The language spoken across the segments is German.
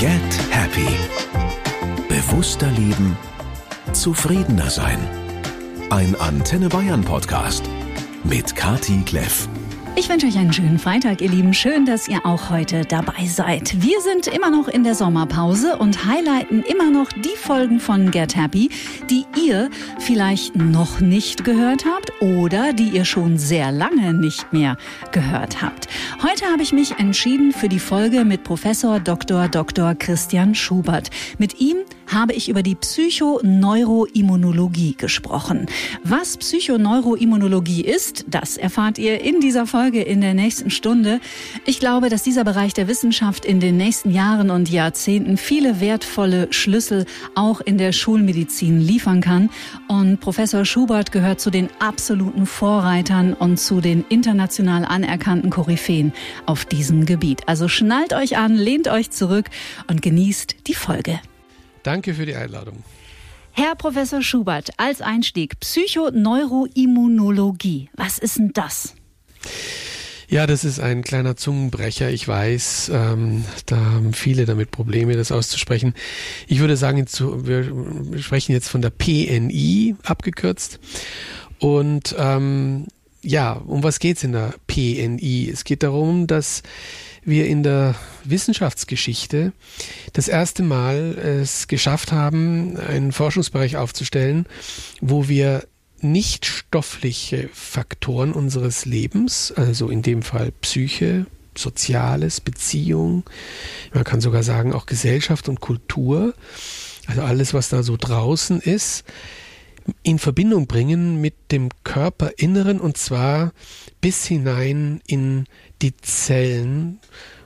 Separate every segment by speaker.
Speaker 1: Get Happy. Bewusster leben, zufriedener sein. Ein Antenne Bayern Podcast mit Kati Kleff.
Speaker 2: Ich wünsche euch einen schönen Freitag, ihr Lieben. Schön, dass ihr auch heute dabei seid. Wir sind immer noch in der Sommerpause und highlighten immer noch die Folgen von Get Happy, die ihr vielleicht noch nicht gehört habt oder die ihr schon sehr lange nicht mehr gehört habt. Heute habe ich mich entschieden für die Folge mit Professor Dr. Dr. Christian Schubert. Mit ihm habe ich über die Psychoneuroimmunologie gesprochen. Was Psychoneuroimmunologie ist, das erfahrt ihr in dieser Folge in der nächsten Stunde. Ich glaube, dass dieser Bereich der Wissenschaft in den nächsten Jahren und Jahrzehnten viele wertvolle Schlüssel auch in der Schulmedizin liefern kann. Und Professor Schubert gehört zu den absoluten Vorreitern und zu den international anerkannten Koryphäen auf diesem Gebiet. Also schnallt euch an, lehnt euch zurück und genießt die Folge.
Speaker 3: Danke für die Einladung.
Speaker 2: Herr Professor Schubert, als Einstieg Psychoneuroimmunologie. Was ist denn das?
Speaker 3: Ja, das ist ein kleiner Zungenbrecher. Ich weiß, ähm, da haben viele damit Probleme, das auszusprechen. Ich würde sagen, wir sprechen jetzt von der PNI abgekürzt. Und ähm, ja, um was geht's in der PNI? Es geht darum, dass wir in der Wissenschaftsgeschichte das erste Mal es geschafft haben, einen Forschungsbereich aufzustellen, wo wir nicht stoffliche Faktoren unseres Lebens, also in dem Fall Psyche, Soziales, Beziehung, man kann sogar sagen auch Gesellschaft und Kultur, also alles, was da so draußen ist, in Verbindung bringen mit dem Körperinneren und zwar bis hinein in die Zellen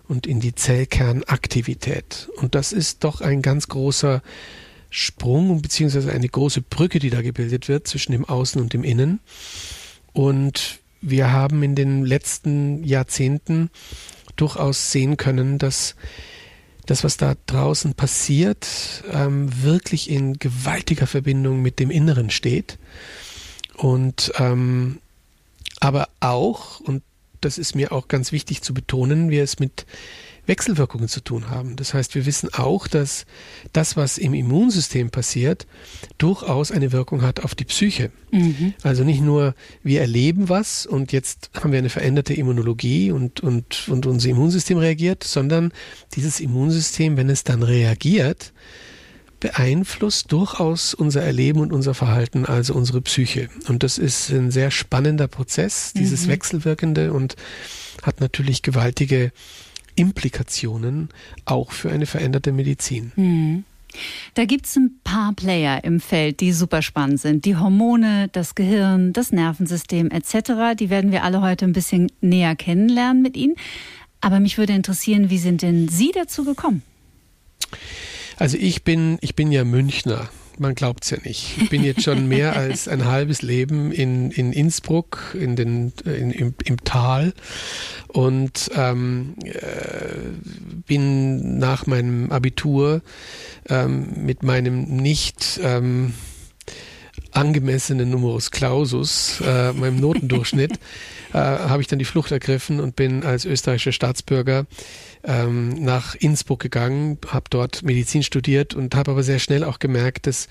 Speaker 3: und in die Zellkernaktivität. Und das ist doch ein ganz großer Sprung beziehungsweise eine große Brücke, die da gebildet wird zwischen dem Außen und dem Innen. Und wir haben in den letzten Jahrzehnten durchaus sehen können, dass das, was da draußen passiert, ähm, wirklich in gewaltiger Verbindung mit dem Inneren steht. Und ähm, aber auch, und das ist mir auch ganz wichtig zu betonen, wir es mit Wechselwirkungen zu tun haben. Das heißt, wir wissen auch, dass das, was im Immunsystem passiert, durchaus eine Wirkung hat auf die Psyche. Mhm. Also nicht nur wir erleben was und jetzt haben wir eine veränderte Immunologie und, und, und unser Immunsystem reagiert, sondern dieses Immunsystem, wenn es dann reagiert, beeinflusst durchaus unser Erleben und unser Verhalten, also unsere Psyche. Und das ist ein sehr spannender Prozess, dieses mhm. Wechselwirkende und hat natürlich gewaltige Implikationen auch für eine veränderte Medizin.
Speaker 2: Mhm. Da gibt es ein paar Player im Feld, die super spannend sind. Die Hormone, das Gehirn, das Nervensystem etc. Die werden wir alle heute ein bisschen näher kennenlernen mit Ihnen. Aber mich würde interessieren, wie sind denn Sie dazu gekommen?
Speaker 3: Also ich bin, ich bin ja Münchner. Man glaubt es ja nicht. Ich bin jetzt schon mehr als ein halbes Leben in, in Innsbruck, in den, in, im, im Tal und ähm, äh, bin nach meinem Abitur ähm, mit meinem nicht ähm, angemessenen Numerus Clausus, äh, meinem Notendurchschnitt, äh, habe ich dann die Flucht ergriffen und bin als österreichischer Staatsbürger ähm, nach Innsbruck gegangen, habe dort Medizin studiert und habe aber sehr schnell auch gemerkt, dass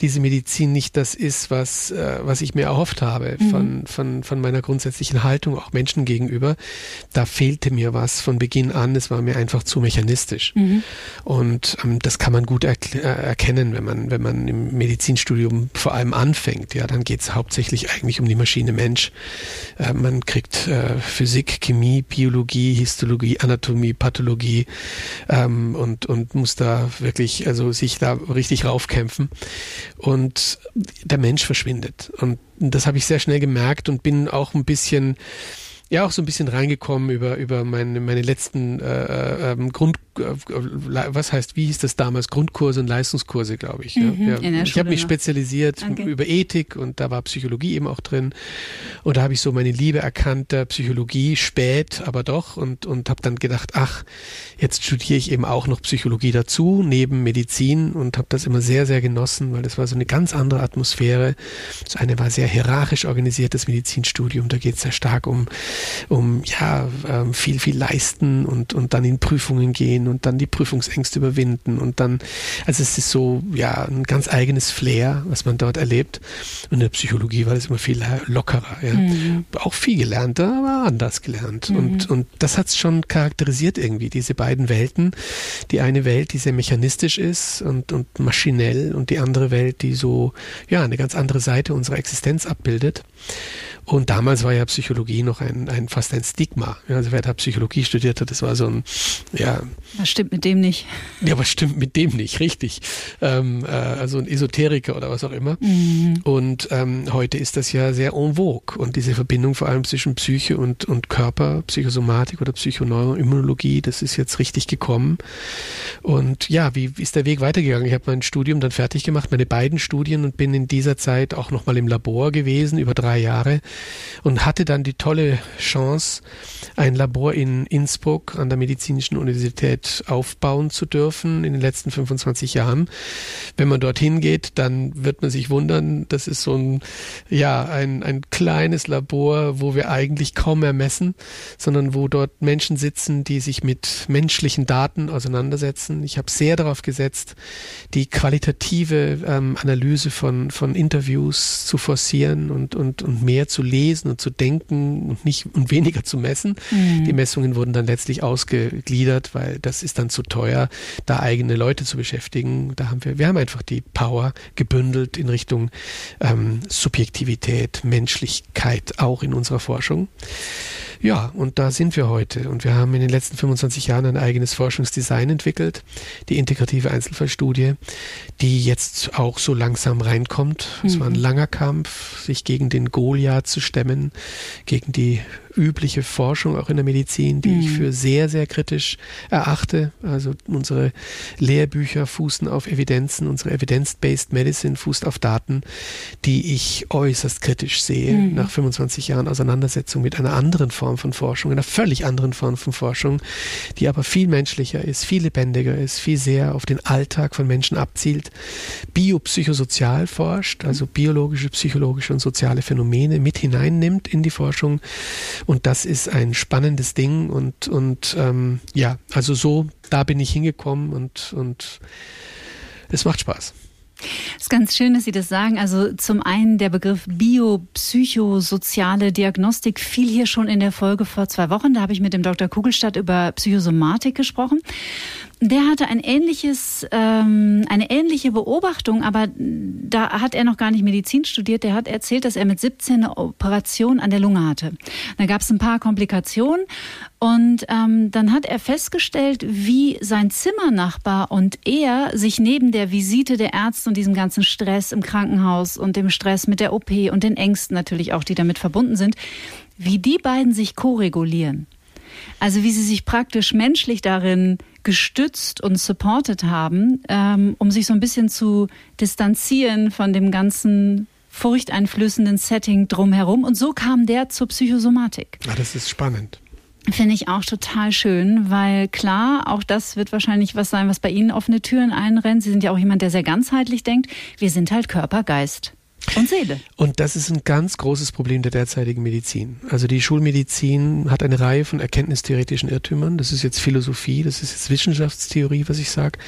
Speaker 3: diese Medizin nicht das ist, was, äh, was ich mir erhofft habe mhm. von, von, von meiner grundsätzlichen Haltung auch Menschen gegenüber. Da fehlte mir was von Beginn an. Es war mir einfach zu mechanistisch. Mhm. Und ähm, das kann man gut er äh, erkennen, wenn man, wenn man im Medizinstudium vor allem anfängt. Ja, dann geht es hauptsächlich eigentlich um die Maschine Mensch. Äh, man kriegt äh, Physik, Chemie, Biologie, Histologie, Anatomie, Pathologie, Pathologie ähm, und, und muss da wirklich, also sich da richtig raufkämpfen. Und der Mensch verschwindet. Und das habe ich sehr schnell gemerkt und bin auch ein bisschen ja auch so ein bisschen reingekommen über über meine meine letzten äh, äh, ähm, Grund was heißt wie hieß das damals Grundkurse und Leistungskurse glaube ich mhm, ja. ich habe mich spezialisiert okay. über Ethik und da war Psychologie eben auch drin und da habe ich so meine Liebe erkannt der Psychologie spät aber doch und und habe dann gedacht ach jetzt studiere ich eben auch noch Psychologie dazu neben Medizin und habe das immer sehr sehr genossen weil das war so eine ganz andere Atmosphäre das eine war sehr hierarchisch organisiertes Medizinstudium da geht es sehr stark um um ja ähm, viel, viel leisten und, und dann in Prüfungen gehen sein und dann die Prüfungsängste überwinden und dann, also es ist so, ja, ein ganz eigenes Flair, was man dort erlebt. Und in der Psychologie war das immer viel lockerer, ja. Mhm. Auch viel gelernt, aber anders gelernt. Mhm. Und, und das hat es schon charakterisiert irgendwie, diese beiden Welten. Die eine Welt, die sehr mechanistisch ist und, und maschinell und die andere Welt, die so, ja, eine ganz andere Seite unserer Existenz abbildet. Und damals war ja Psychologie noch ein, ein fast ein Stigma. Also wer da Psychologie studiert hat, das war so ein, ja.
Speaker 2: Was stimmt mit dem nicht?
Speaker 3: Ja, was stimmt mit dem nicht, richtig. Ähm, äh, also ein Esoteriker oder was auch immer. Mhm. Und ähm, heute ist das ja sehr en vogue. Und diese Verbindung vor allem zwischen Psyche und, und Körper, Psychosomatik oder Psychoneuroimmunologie, das ist jetzt richtig gekommen. Und ja, wie, wie ist der Weg weitergegangen? Ich habe mein Studium dann fertig gemacht, meine beiden Studien und bin in dieser Zeit auch nochmal im Labor gewesen, über drei Jahre und hatte dann die tolle Chance, ein Labor in Innsbruck an der Medizinischen Universität aufbauen zu dürfen in den letzten 25 Jahren. Wenn man dorthin geht, dann wird man sich wundern, das ist so ein, ja, ein, ein kleines Labor, wo wir eigentlich kaum mehr messen, sondern wo dort Menschen sitzen, die sich mit menschlichen Daten auseinandersetzen. Ich habe sehr darauf gesetzt, die qualitative ähm, Analyse von, von Interviews zu forcieren und, und, und mehr zu lesen und zu denken und nicht und weniger zu messen. Mhm. Die Messungen wurden dann letztlich ausgegliedert, weil das ist dann zu teuer, da eigene Leute zu beschäftigen. Da haben wir, wir haben einfach die Power gebündelt in Richtung ähm, Subjektivität, Menschlichkeit auch in unserer Forschung. Ja, und da sind wir heute. Und wir haben in den letzten 25 Jahren ein eigenes Forschungsdesign entwickelt, die integrative Einzelfallstudie, die jetzt auch so langsam reinkommt. Es war ein mhm. langer Kampf, sich gegen den Goliath zu stemmen, gegen die übliche Forschung auch in der Medizin, die mhm. ich für sehr, sehr kritisch erachte. Also unsere Lehrbücher fußen auf Evidenzen, unsere Evidence-Based Medicine fußt auf Daten, die ich äußerst kritisch sehe mhm. nach 25 Jahren Auseinandersetzung mit einer anderen Form von Forschung, einer völlig anderen Form von Forschung, die aber viel menschlicher ist, viel lebendiger ist, viel sehr auf den Alltag von Menschen abzielt, biopsychosozial forscht, also biologische, psychologische und soziale Phänomene mit hineinnimmt in die Forschung und das ist ein spannendes Ding und, und ähm, ja, also so, da bin ich hingekommen und, und es macht Spaß.
Speaker 2: Es ist ganz schön, dass Sie das sagen. Also zum einen der Begriff biopsychosoziale Diagnostik fiel hier schon in der Folge vor zwei Wochen. Da habe ich mit dem Dr. Kugelstadt über Psychosomatik gesprochen. Der hatte ein ähnliches, ähm, eine ähnliche Beobachtung, aber da hat er noch gar nicht Medizin studiert. Der hat erzählt, dass er mit 17 eine Operation an der Lunge hatte. Da gab es ein paar Komplikationen und ähm, dann hat er festgestellt, wie sein Zimmernachbar und er sich neben der Visite der Ärzte und diesem ganzen Stress im Krankenhaus und dem Stress mit der OP und den Ängsten natürlich auch, die damit verbunden sind, wie die beiden sich koregulieren. Also wie sie sich praktisch menschlich darin gestützt und supported haben, ähm, um sich so ein bisschen zu distanzieren von dem ganzen furchteinflößenden Setting drumherum. Und so kam der zur Psychosomatik.
Speaker 3: Ja, das ist spannend.
Speaker 2: Finde ich auch total schön, weil klar, auch das wird wahrscheinlich was sein, was bei Ihnen offene Türen einrennt. Sie sind ja auch jemand, der sehr ganzheitlich denkt. Wir sind halt Körper, Geist und Seele.
Speaker 3: Und das ist ein ganz großes Problem der derzeitigen Medizin. Also die Schulmedizin hat eine Reihe von erkenntnistheoretischen Irrtümern. Das ist jetzt Philosophie, das ist jetzt Wissenschaftstheorie, was ich sage.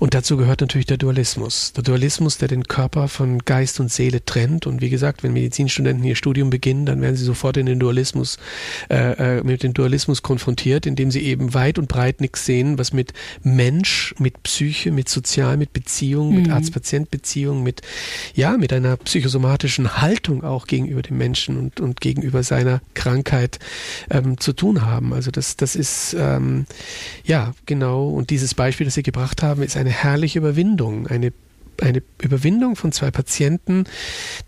Speaker 3: Und dazu gehört natürlich der Dualismus. Der Dualismus, der den Körper von Geist und Seele trennt. Und wie gesagt, wenn Medizinstudenten ihr Studium beginnen, dann werden sie sofort in den Dualismus, äh, äh mit dem Dualismus konfrontiert, indem sie eben weit und breit nichts sehen, was mit Mensch, mit Psyche, mit Sozial, mit Beziehung, mhm. mit Arzt-Patient-Beziehung, mit, ja, mit einer psychosomatischen Haltung auch gegenüber dem Menschen und, und gegenüber seiner Krankheit ähm, zu tun haben. Also das, das ist, ähm, ja, genau. Und dieses Beispiel, das Sie gebracht haben, ist eine herrliche Überwindung, eine eine Überwindung von zwei Patienten,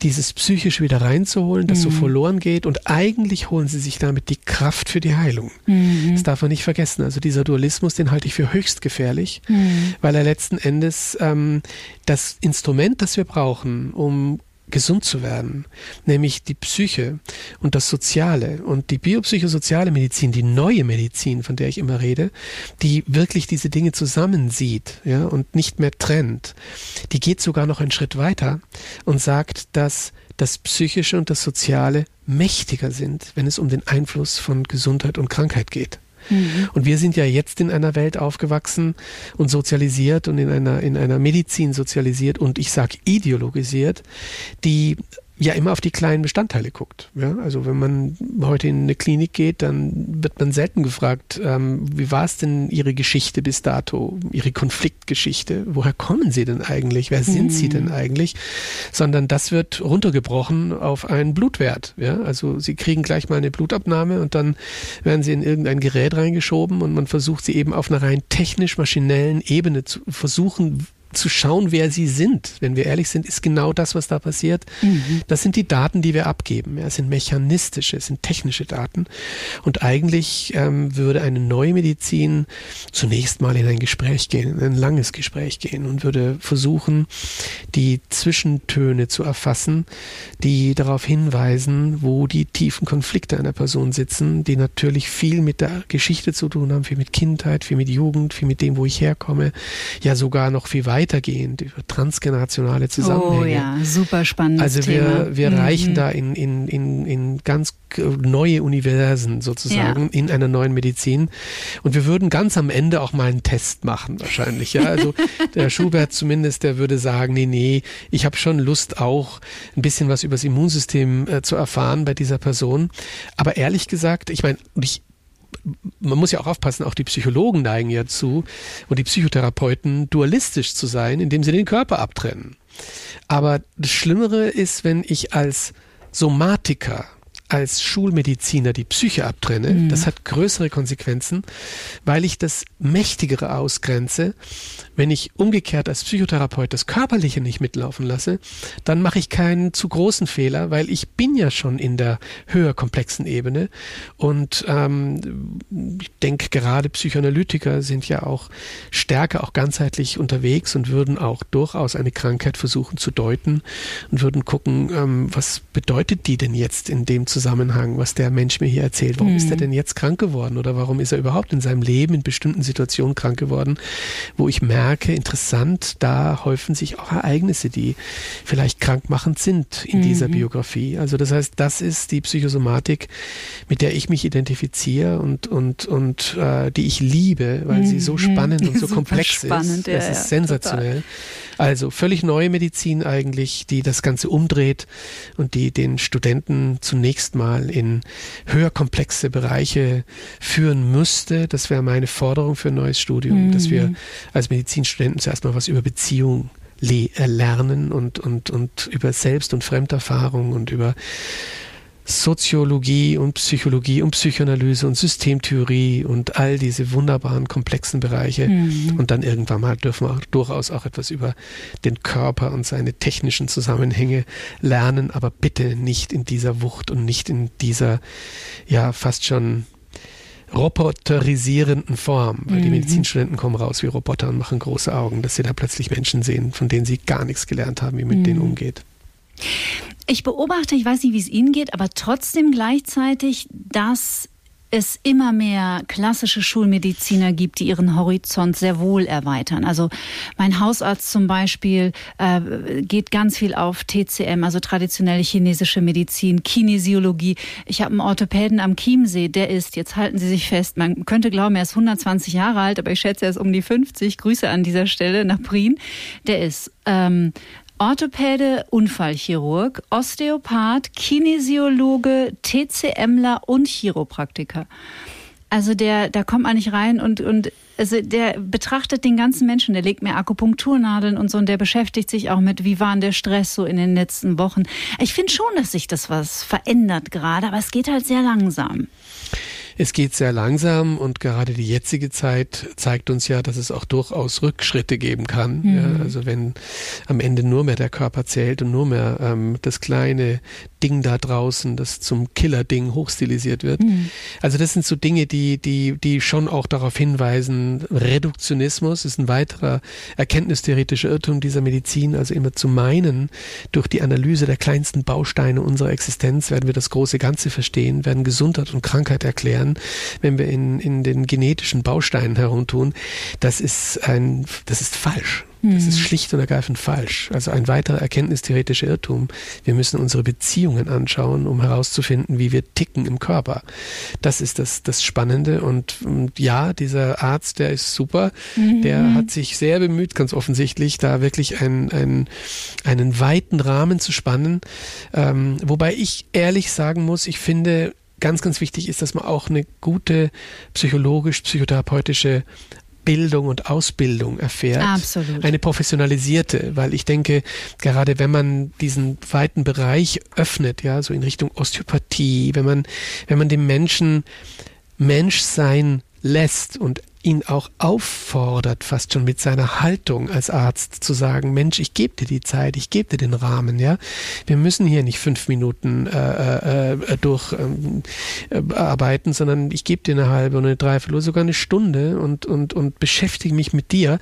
Speaker 3: dieses psychisch wieder reinzuholen, das mhm. so verloren geht und eigentlich holen sie sich damit die Kraft für die Heilung. Mhm. Das darf man nicht vergessen. Also dieser Dualismus, den halte ich für höchst gefährlich, mhm. weil er letzten Endes ähm, das Instrument, das wir brauchen, um gesund zu werden, nämlich die Psyche und das Soziale und die biopsychosoziale Medizin, die neue Medizin, von der ich immer rede, die wirklich diese Dinge zusammensieht, ja, und nicht mehr trennt. Die geht sogar noch einen Schritt weiter und sagt, dass das Psychische und das Soziale mächtiger sind, wenn es um den Einfluss von Gesundheit und Krankheit geht. Mhm. Und wir sind ja jetzt in einer Welt aufgewachsen und sozialisiert und in einer, in einer Medizin sozialisiert und ich sage ideologisiert, die ja immer auf die kleinen Bestandteile guckt. Ja? Also wenn man heute in eine Klinik geht, dann wird man selten gefragt, ähm, wie war es denn Ihre Geschichte bis dato, Ihre Konfliktgeschichte? Woher kommen Sie denn eigentlich? Wer sind mhm. Sie denn eigentlich? Sondern das wird runtergebrochen auf einen Blutwert. Ja? Also Sie kriegen gleich mal eine Blutabnahme und dann werden Sie in irgendein Gerät reingeschoben und man versucht Sie eben auf einer rein technisch-maschinellen Ebene zu versuchen, zu schauen, wer sie sind, wenn wir ehrlich sind, ist genau das, was da passiert. Mhm. Das sind die Daten, die wir abgeben. Ja, es sind mechanistische, es sind technische Daten. Und eigentlich ähm, würde eine neue Medizin zunächst mal in ein Gespräch gehen, in ein langes Gespräch gehen und würde versuchen, die Zwischentöne zu erfassen, die darauf hinweisen, wo die tiefen Konflikte einer Person sitzen, die natürlich viel mit der Geschichte zu tun haben, viel mit Kindheit, viel mit Jugend, viel mit dem, wo ich herkomme, ja sogar noch viel weiter weitergehend über transgenerationale Zusammenhänge. Oh
Speaker 2: ja, super spannend.
Speaker 3: Also wir, Thema. wir mhm. reichen da in, in, in, in ganz neue Universen sozusagen ja. in einer neuen Medizin. Und wir würden ganz am Ende auch mal einen Test machen, wahrscheinlich. Ja, also der Schubert zumindest, der würde sagen, nee, nee, ich habe schon Lust auch ein bisschen was über das Immunsystem äh, zu erfahren bei dieser Person. Aber ehrlich gesagt, ich meine, ich man muss ja auch aufpassen, auch die Psychologen neigen ja zu und die Psychotherapeuten dualistisch zu sein, indem sie den Körper abtrennen. Aber das Schlimmere ist, wenn ich als Somatiker als Schulmediziner die Psyche abtrenne, mhm. das hat größere Konsequenzen, weil ich das Mächtigere ausgrenze. Wenn ich umgekehrt als Psychotherapeut das Körperliche nicht mitlaufen lasse, dann mache ich keinen zu großen Fehler, weil ich bin ja schon in der höher komplexen Ebene. Und ähm, ich denke, gerade Psychoanalytiker sind ja auch stärker, auch ganzheitlich unterwegs und würden auch durchaus eine Krankheit versuchen zu deuten und würden gucken, ähm, was bedeutet die denn jetzt in dem Zusammenhang Zusammenhang, was der Mensch mir hier erzählt. Warum mhm. ist er denn jetzt krank geworden oder warum ist er überhaupt in seinem Leben in bestimmten Situationen krank geworden, wo ich merke, interessant, da häufen sich auch Ereignisse, die vielleicht krankmachend sind in mhm. dieser Biografie. Also das heißt, das ist die Psychosomatik, mit der ich mich identifiziere und und und äh, die ich liebe, weil mhm. sie so mhm. spannend und so komplex spannend, ist. Ja, das ist sensationell. Total. Also völlig neue Medizin eigentlich, die das Ganze umdreht und die den Studenten zunächst mal in höher komplexe Bereiche führen müsste. Das wäre meine Forderung für ein neues Studium, mhm. dass wir mhm. als Medizinstudenten zuerst mal was über Beziehung äh, lernen und, und, und über Selbst- und Fremderfahrung und über Soziologie und Psychologie und Psychoanalyse und Systemtheorie und all diese wunderbaren komplexen Bereiche. Mhm. Und dann irgendwann mal dürfen wir auch durchaus auch etwas über den Körper und seine technischen Zusammenhänge lernen, aber bitte nicht in dieser Wucht und nicht in dieser, ja, fast schon roboterisierenden Form, weil mhm. die Medizinstudenten kommen raus wie Roboter und machen große Augen, dass sie da plötzlich Menschen sehen, von denen sie gar nichts gelernt haben, wie mit mhm. denen umgeht.
Speaker 2: Ich beobachte, ich weiß nicht, wie es Ihnen geht, aber trotzdem gleichzeitig, dass es immer mehr klassische Schulmediziner gibt, die ihren Horizont sehr wohl erweitern. Also mein Hausarzt zum Beispiel äh, geht ganz viel auf TCM, also traditionelle chinesische Medizin, Kinesiologie. Ich habe einen Orthopäden am Chiemsee, der ist, jetzt halten Sie sich fest, man könnte glauben, er ist 120 Jahre alt, aber ich schätze, er ist um die 50. Grüße an dieser Stelle nach Prien. Der ist ähm, Orthopäde, Unfallchirurg, Osteopath, Kinesiologe, TCMler und Chiropraktiker. Also der, da kommt man nicht rein und, und also der betrachtet den ganzen Menschen, der legt mir Akupunkturnadeln und so und der beschäftigt sich auch mit, wie war denn der Stress so in den letzten Wochen. Ich finde schon, dass sich das was verändert gerade, aber es geht halt sehr langsam.
Speaker 3: Es geht sehr langsam und gerade die jetzige Zeit zeigt uns ja, dass es auch durchaus Rückschritte geben kann. Mhm. Ja, also wenn am Ende nur mehr der Körper zählt und nur mehr ähm, das kleine Ding da draußen, das zum Killer-Ding hochstilisiert wird. Mhm. Also das sind so Dinge, die, die, die schon auch darauf hinweisen, Reduktionismus ist ein weiterer erkenntnistheoretischer Irrtum dieser Medizin, also immer zu meinen, durch die Analyse der kleinsten Bausteine unserer Existenz werden wir das große Ganze verstehen, werden Gesundheit und Krankheit erklären an, wenn wir in, in den genetischen Bausteinen herumtun, das ist ein, das ist falsch. Das ist hm. schlicht und ergreifend falsch. Also ein weiterer erkenntnistheoretischer Irrtum. Wir müssen unsere Beziehungen anschauen, um herauszufinden, wie wir ticken im Körper. Das ist das, das Spannende. Und, und ja, dieser Arzt, der ist super. Mhm. Der hat sich sehr bemüht, ganz offensichtlich, da wirklich ein, ein, einen weiten Rahmen zu spannen. Ähm, wobei ich ehrlich sagen muss, ich finde, ganz, ganz wichtig ist, dass man auch eine gute psychologisch-psychotherapeutische Bildung und Ausbildung erfährt.
Speaker 2: Absolut.
Speaker 3: Eine professionalisierte, weil ich denke, gerade wenn man diesen weiten Bereich öffnet, ja, so in Richtung Osteopathie, wenn man, wenn man dem Menschen Mensch sein lässt und ihn auch auffordert, fast schon mit seiner Haltung als Arzt zu sagen, Mensch, ich gebe dir die Zeit, ich gebe dir den Rahmen, ja. Wir müssen hier nicht fünf Minuten äh, äh, äh durch ähm, äh, sondern ich gebe dir eine halbe oder eine Dreiviertel oder sogar eine Stunde und, und, und beschäftige mich mit dir.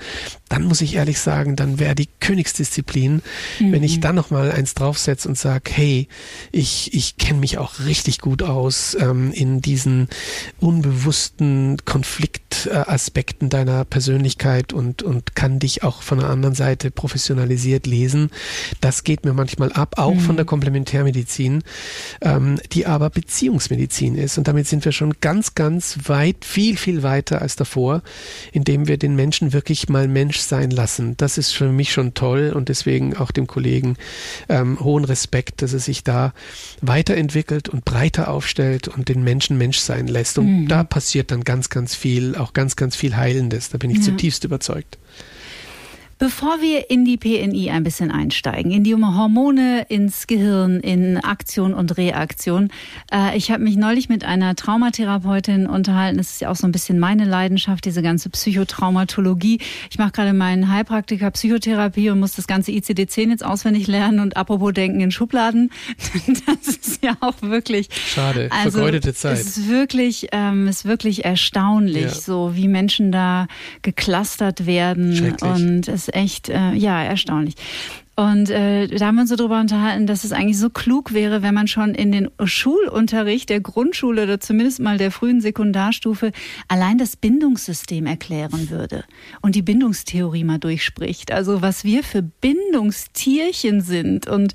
Speaker 3: Dann muss ich ehrlich sagen, dann wäre die Königsdisziplin, mhm. wenn ich dann nochmal eins draufsetze und sage, hey, ich, ich kenne mich auch richtig gut aus ähm, in diesen unbewussten Konflikt äh, Aspekten deiner Persönlichkeit und, und kann dich auch von der anderen Seite professionalisiert lesen. Das geht mir manchmal ab, auch mhm. von der Komplementärmedizin, ähm, die aber Beziehungsmedizin ist. Und damit sind wir schon ganz, ganz weit, viel, viel weiter als davor, indem wir den Menschen wirklich mal Mensch sein lassen. Das ist für mich schon toll und deswegen auch dem Kollegen ähm, hohen Respekt, dass er sich da weiterentwickelt und breiter aufstellt und den Menschen Mensch sein lässt. Und mhm. da passiert dann ganz, ganz viel, auch ganz, ganz viel Heilendes. Da bin ich ja. zutiefst überzeugt.
Speaker 2: Bevor wir in die PNI ein bisschen einsteigen, in die Hormone, ins Gehirn, in Aktion und Reaktion. Äh, ich habe mich neulich mit einer Traumatherapeutin unterhalten. Das ist ja auch so ein bisschen meine Leidenschaft, diese ganze Psychotraumatologie. Ich mache gerade meinen Heilpraktiker Psychotherapie und muss das ganze ICD-10 jetzt auswendig lernen und apropos denken in Schubladen. Das ist ja auch wirklich.
Speaker 3: Schade, also, vergeudete Zeit.
Speaker 2: Es ist wirklich, ähm, ist wirklich erstaunlich, ja. so wie Menschen da geklustert werden und es echt, äh, ja, erstaunlich. Und äh, da haben wir uns so drüber unterhalten, dass es eigentlich so klug wäre, wenn man schon in den Schulunterricht der Grundschule oder zumindest mal der frühen Sekundarstufe allein das Bindungssystem erklären würde und die Bindungstheorie mal durchspricht. Also was wir für Bindungstierchen sind und,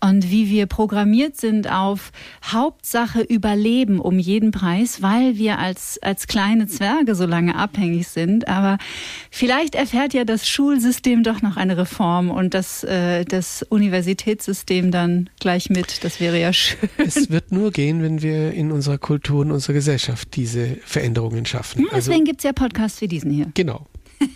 Speaker 2: und wie wir programmiert sind auf Hauptsache Überleben um jeden Preis, weil wir als, als kleine Zwerge so lange abhängig sind. Aber vielleicht erfährt ja das Schulsystem doch noch eine Reform und das äh, äh, das Universitätssystem dann gleich mit. Das wäre ja schön.
Speaker 3: Es wird nur gehen, wenn wir in unserer Kultur und unserer Gesellschaft diese Veränderungen schaffen. Hm,
Speaker 2: deswegen also, gibt es ja Podcasts wie diesen hier.
Speaker 3: Genau.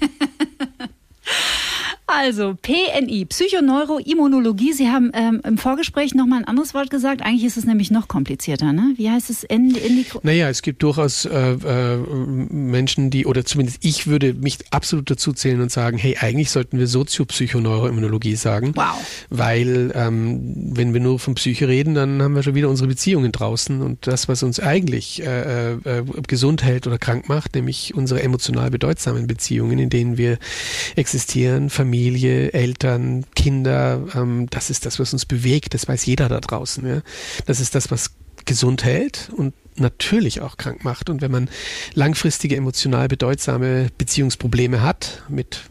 Speaker 2: Also PNI, Psychoneuroimmunologie. Sie haben ähm, im Vorgespräch nochmal ein anderes Wort gesagt. Eigentlich ist es nämlich noch komplizierter. Ne? Wie heißt es?
Speaker 3: Endikro naja, es gibt durchaus äh, äh, Menschen, die, oder zumindest ich würde mich absolut dazu zählen und sagen, hey, eigentlich sollten wir Soziopsychoneuroimmunologie sagen.
Speaker 2: Wow.
Speaker 3: Weil ähm, wenn wir nur von Psyche reden, dann haben wir schon wieder unsere Beziehungen draußen. Und das, was uns eigentlich äh, äh, gesund hält oder krank macht, nämlich unsere emotional bedeutsamen Beziehungen, in denen wir existieren, Familie, Familie, Eltern, Kinder, ähm, das ist das, was uns bewegt, das weiß jeder da draußen. Ja? Das ist das, was gesund hält und natürlich auch krank macht. Und wenn man langfristige emotional bedeutsame Beziehungsprobleme hat mit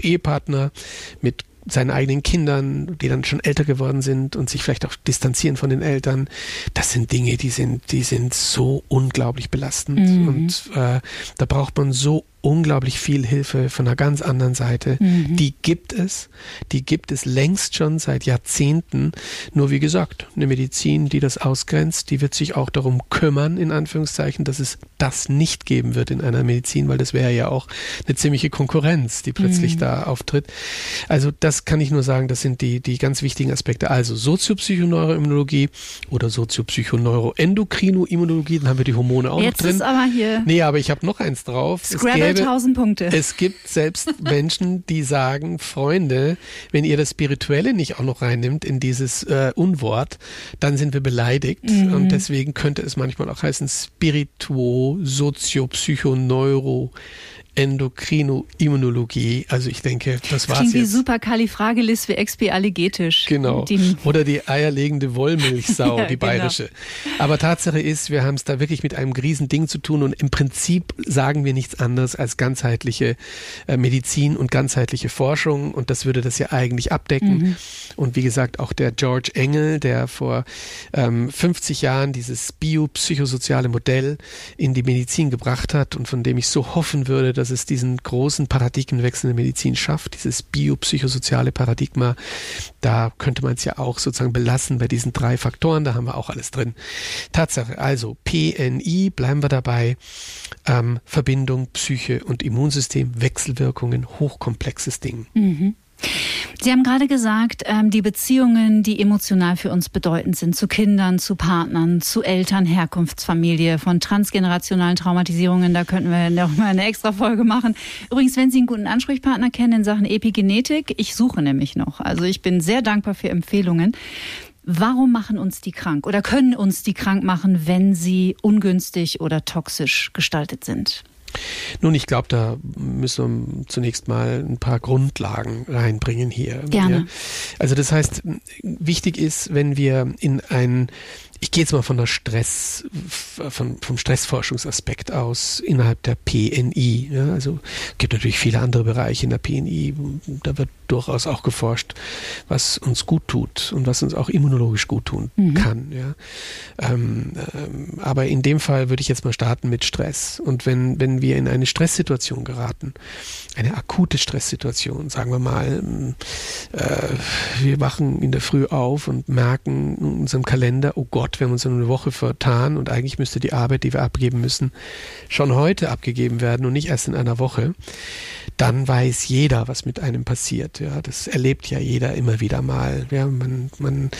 Speaker 3: Ehepartner, mit seinen eigenen Kindern, die dann schon älter geworden sind und sich vielleicht auch distanzieren von den Eltern. Das sind Dinge, die sind, die sind so unglaublich belastend. Mhm. Und äh, da braucht man so unglaublich viel Hilfe von einer ganz anderen Seite. Mhm. Die gibt es. Die gibt es längst schon seit Jahrzehnten. Nur wie gesagt, eine Medizin, die das ausgrenzt, die wird sich auch darum kümmern, in Anführungszeichen, dass es das nicht geben wird in einer Medizin, weil das wäre ja auch eine ziemliche Konkurrenz, die plötzlich mhm. da auftritt. Also das kann ich nur sagen, das sind die, die ganz wichtigen Aspekte. Also Soziopsychoneuroimmunologie oder Soziopsychoneuroendokrinoimmunologie, dann haben wir die Hormone auch
Speaker 2: Jetzt
Speaker 3: noch drin.
Speaker 2: Ist aber hier
Speaker 3: nee, aber ich habe noch eins drauf.
Speaker 2: Scrabble 1000 Punkte.
Speaker 3: Es gibt selbst Menschen, die sagen, Freunde, wenn ihr das Spirituelle nicht auch noch reinnimmt in dieses äh, Unwort, dann sind wir beleidigt. Mhm. Und deswegen könnte es manchmal auch heißen Spirituo, Sozio, Psycho, Neuro. Endokrinoimmunologie. Also ich denke, das war's
Speaker 2: Klingt
Speaker 3: jetzt.
Speaker 2: wie Superkalifragilis wie expialigetisch.
Speaker 3: Genau.
Speaker 2: Die,
Speaker 3: Oder die eierlegende Wollmilchsau,
Speaker 2: Ja,
Speaker 3: die
Speaker 2: genau.
Speaker 3: bayerische. Aber Tatsache ist, wir haben es da wirklich mit einem Riesending zu tun und im Prinzip sagen wir nichts anderes als ganzheitliche äh, Medizin und ganzheitliche Forschung und das würde das ja eigentlich abdecken.
Speaker 2: Mhm.
Speaker 3: Und wie gesagt, auch der George Engel, der vor ähm, 50 Jahren dieses biopsychosoziale Modell in die Medizin gebracht hat und von dem ich so hoffen würde, dass es diesen großen Paradigmenwechsel in der Medizin schafft, dieses biopsychosoziale Paradigma, da könnte man es ja auch sozusagen belassen bei diesen drei Faktoren, da haben wir auch alles drin. Tatsache, also PNI, bleiben wir dabei, ähm, Verbindung, Psyche und Immunsystem, Wechselwirkungen, hochkomplexes Ding.
Speaker 2: Sie haben gerade gesagt, ähm, die Beziehungen, die emotional für uns bedeutend sind, zu Kindern, zu Partnern, zu Eltern, Herkunftsfamilie, von transgenerationalen Traumatisierungen, da könnten wir noch mal eine extra Folge machen. Übrigens, wenn Sie einen guten Ansprechpartner kennen in Sachen Epigenetik, ich suche nämlich noch. Also ich bin sehr dankbar für Empfehlungen. Warum machen uns die krank oder können uns die krank machen, wenn sie ungünstig oder toxisch gestaltet sind?
Speaker 3: Nun, ich glaube, da müssen wir zunächst mal ein paar Grundlagen reinbringen hier.
Speaker 2: Gerne.
Speaker 3: Ja. Also das heißt, wichtig ist, wenn wir in ein ich gehe jetzt mal von der Stress, von, vom Stressforschungsaspekt aus innerhalb der PNI. Ja, also es gibt natürlich viele andere Bereiche in der PNI. Da wird durchaus auch geforscht, was uns gut tut und was uns auch immunologisch gut tun mhm. kann. Ja. Ähm, ähm, aber in dem Fall würde ich jetzt mal starten mit Stress. Und wenn, wenn wir in eine Stresssituation geraten, eine akute Stresssituation, sagen wir mal, äh, wir wachen in der Früh auf und merken in unserem Kalender, oh Gott, wir haben uns in eine Woche vertan und eigentlich müsste die Arbeit, die wir abgeben müssen, schon heute abgegeben werden und nicht erst in einer Woche, dann weiß jeder, was mit einem passiert. Ja, das erlebt ja jeder immer wieder mal. Ja, man, man,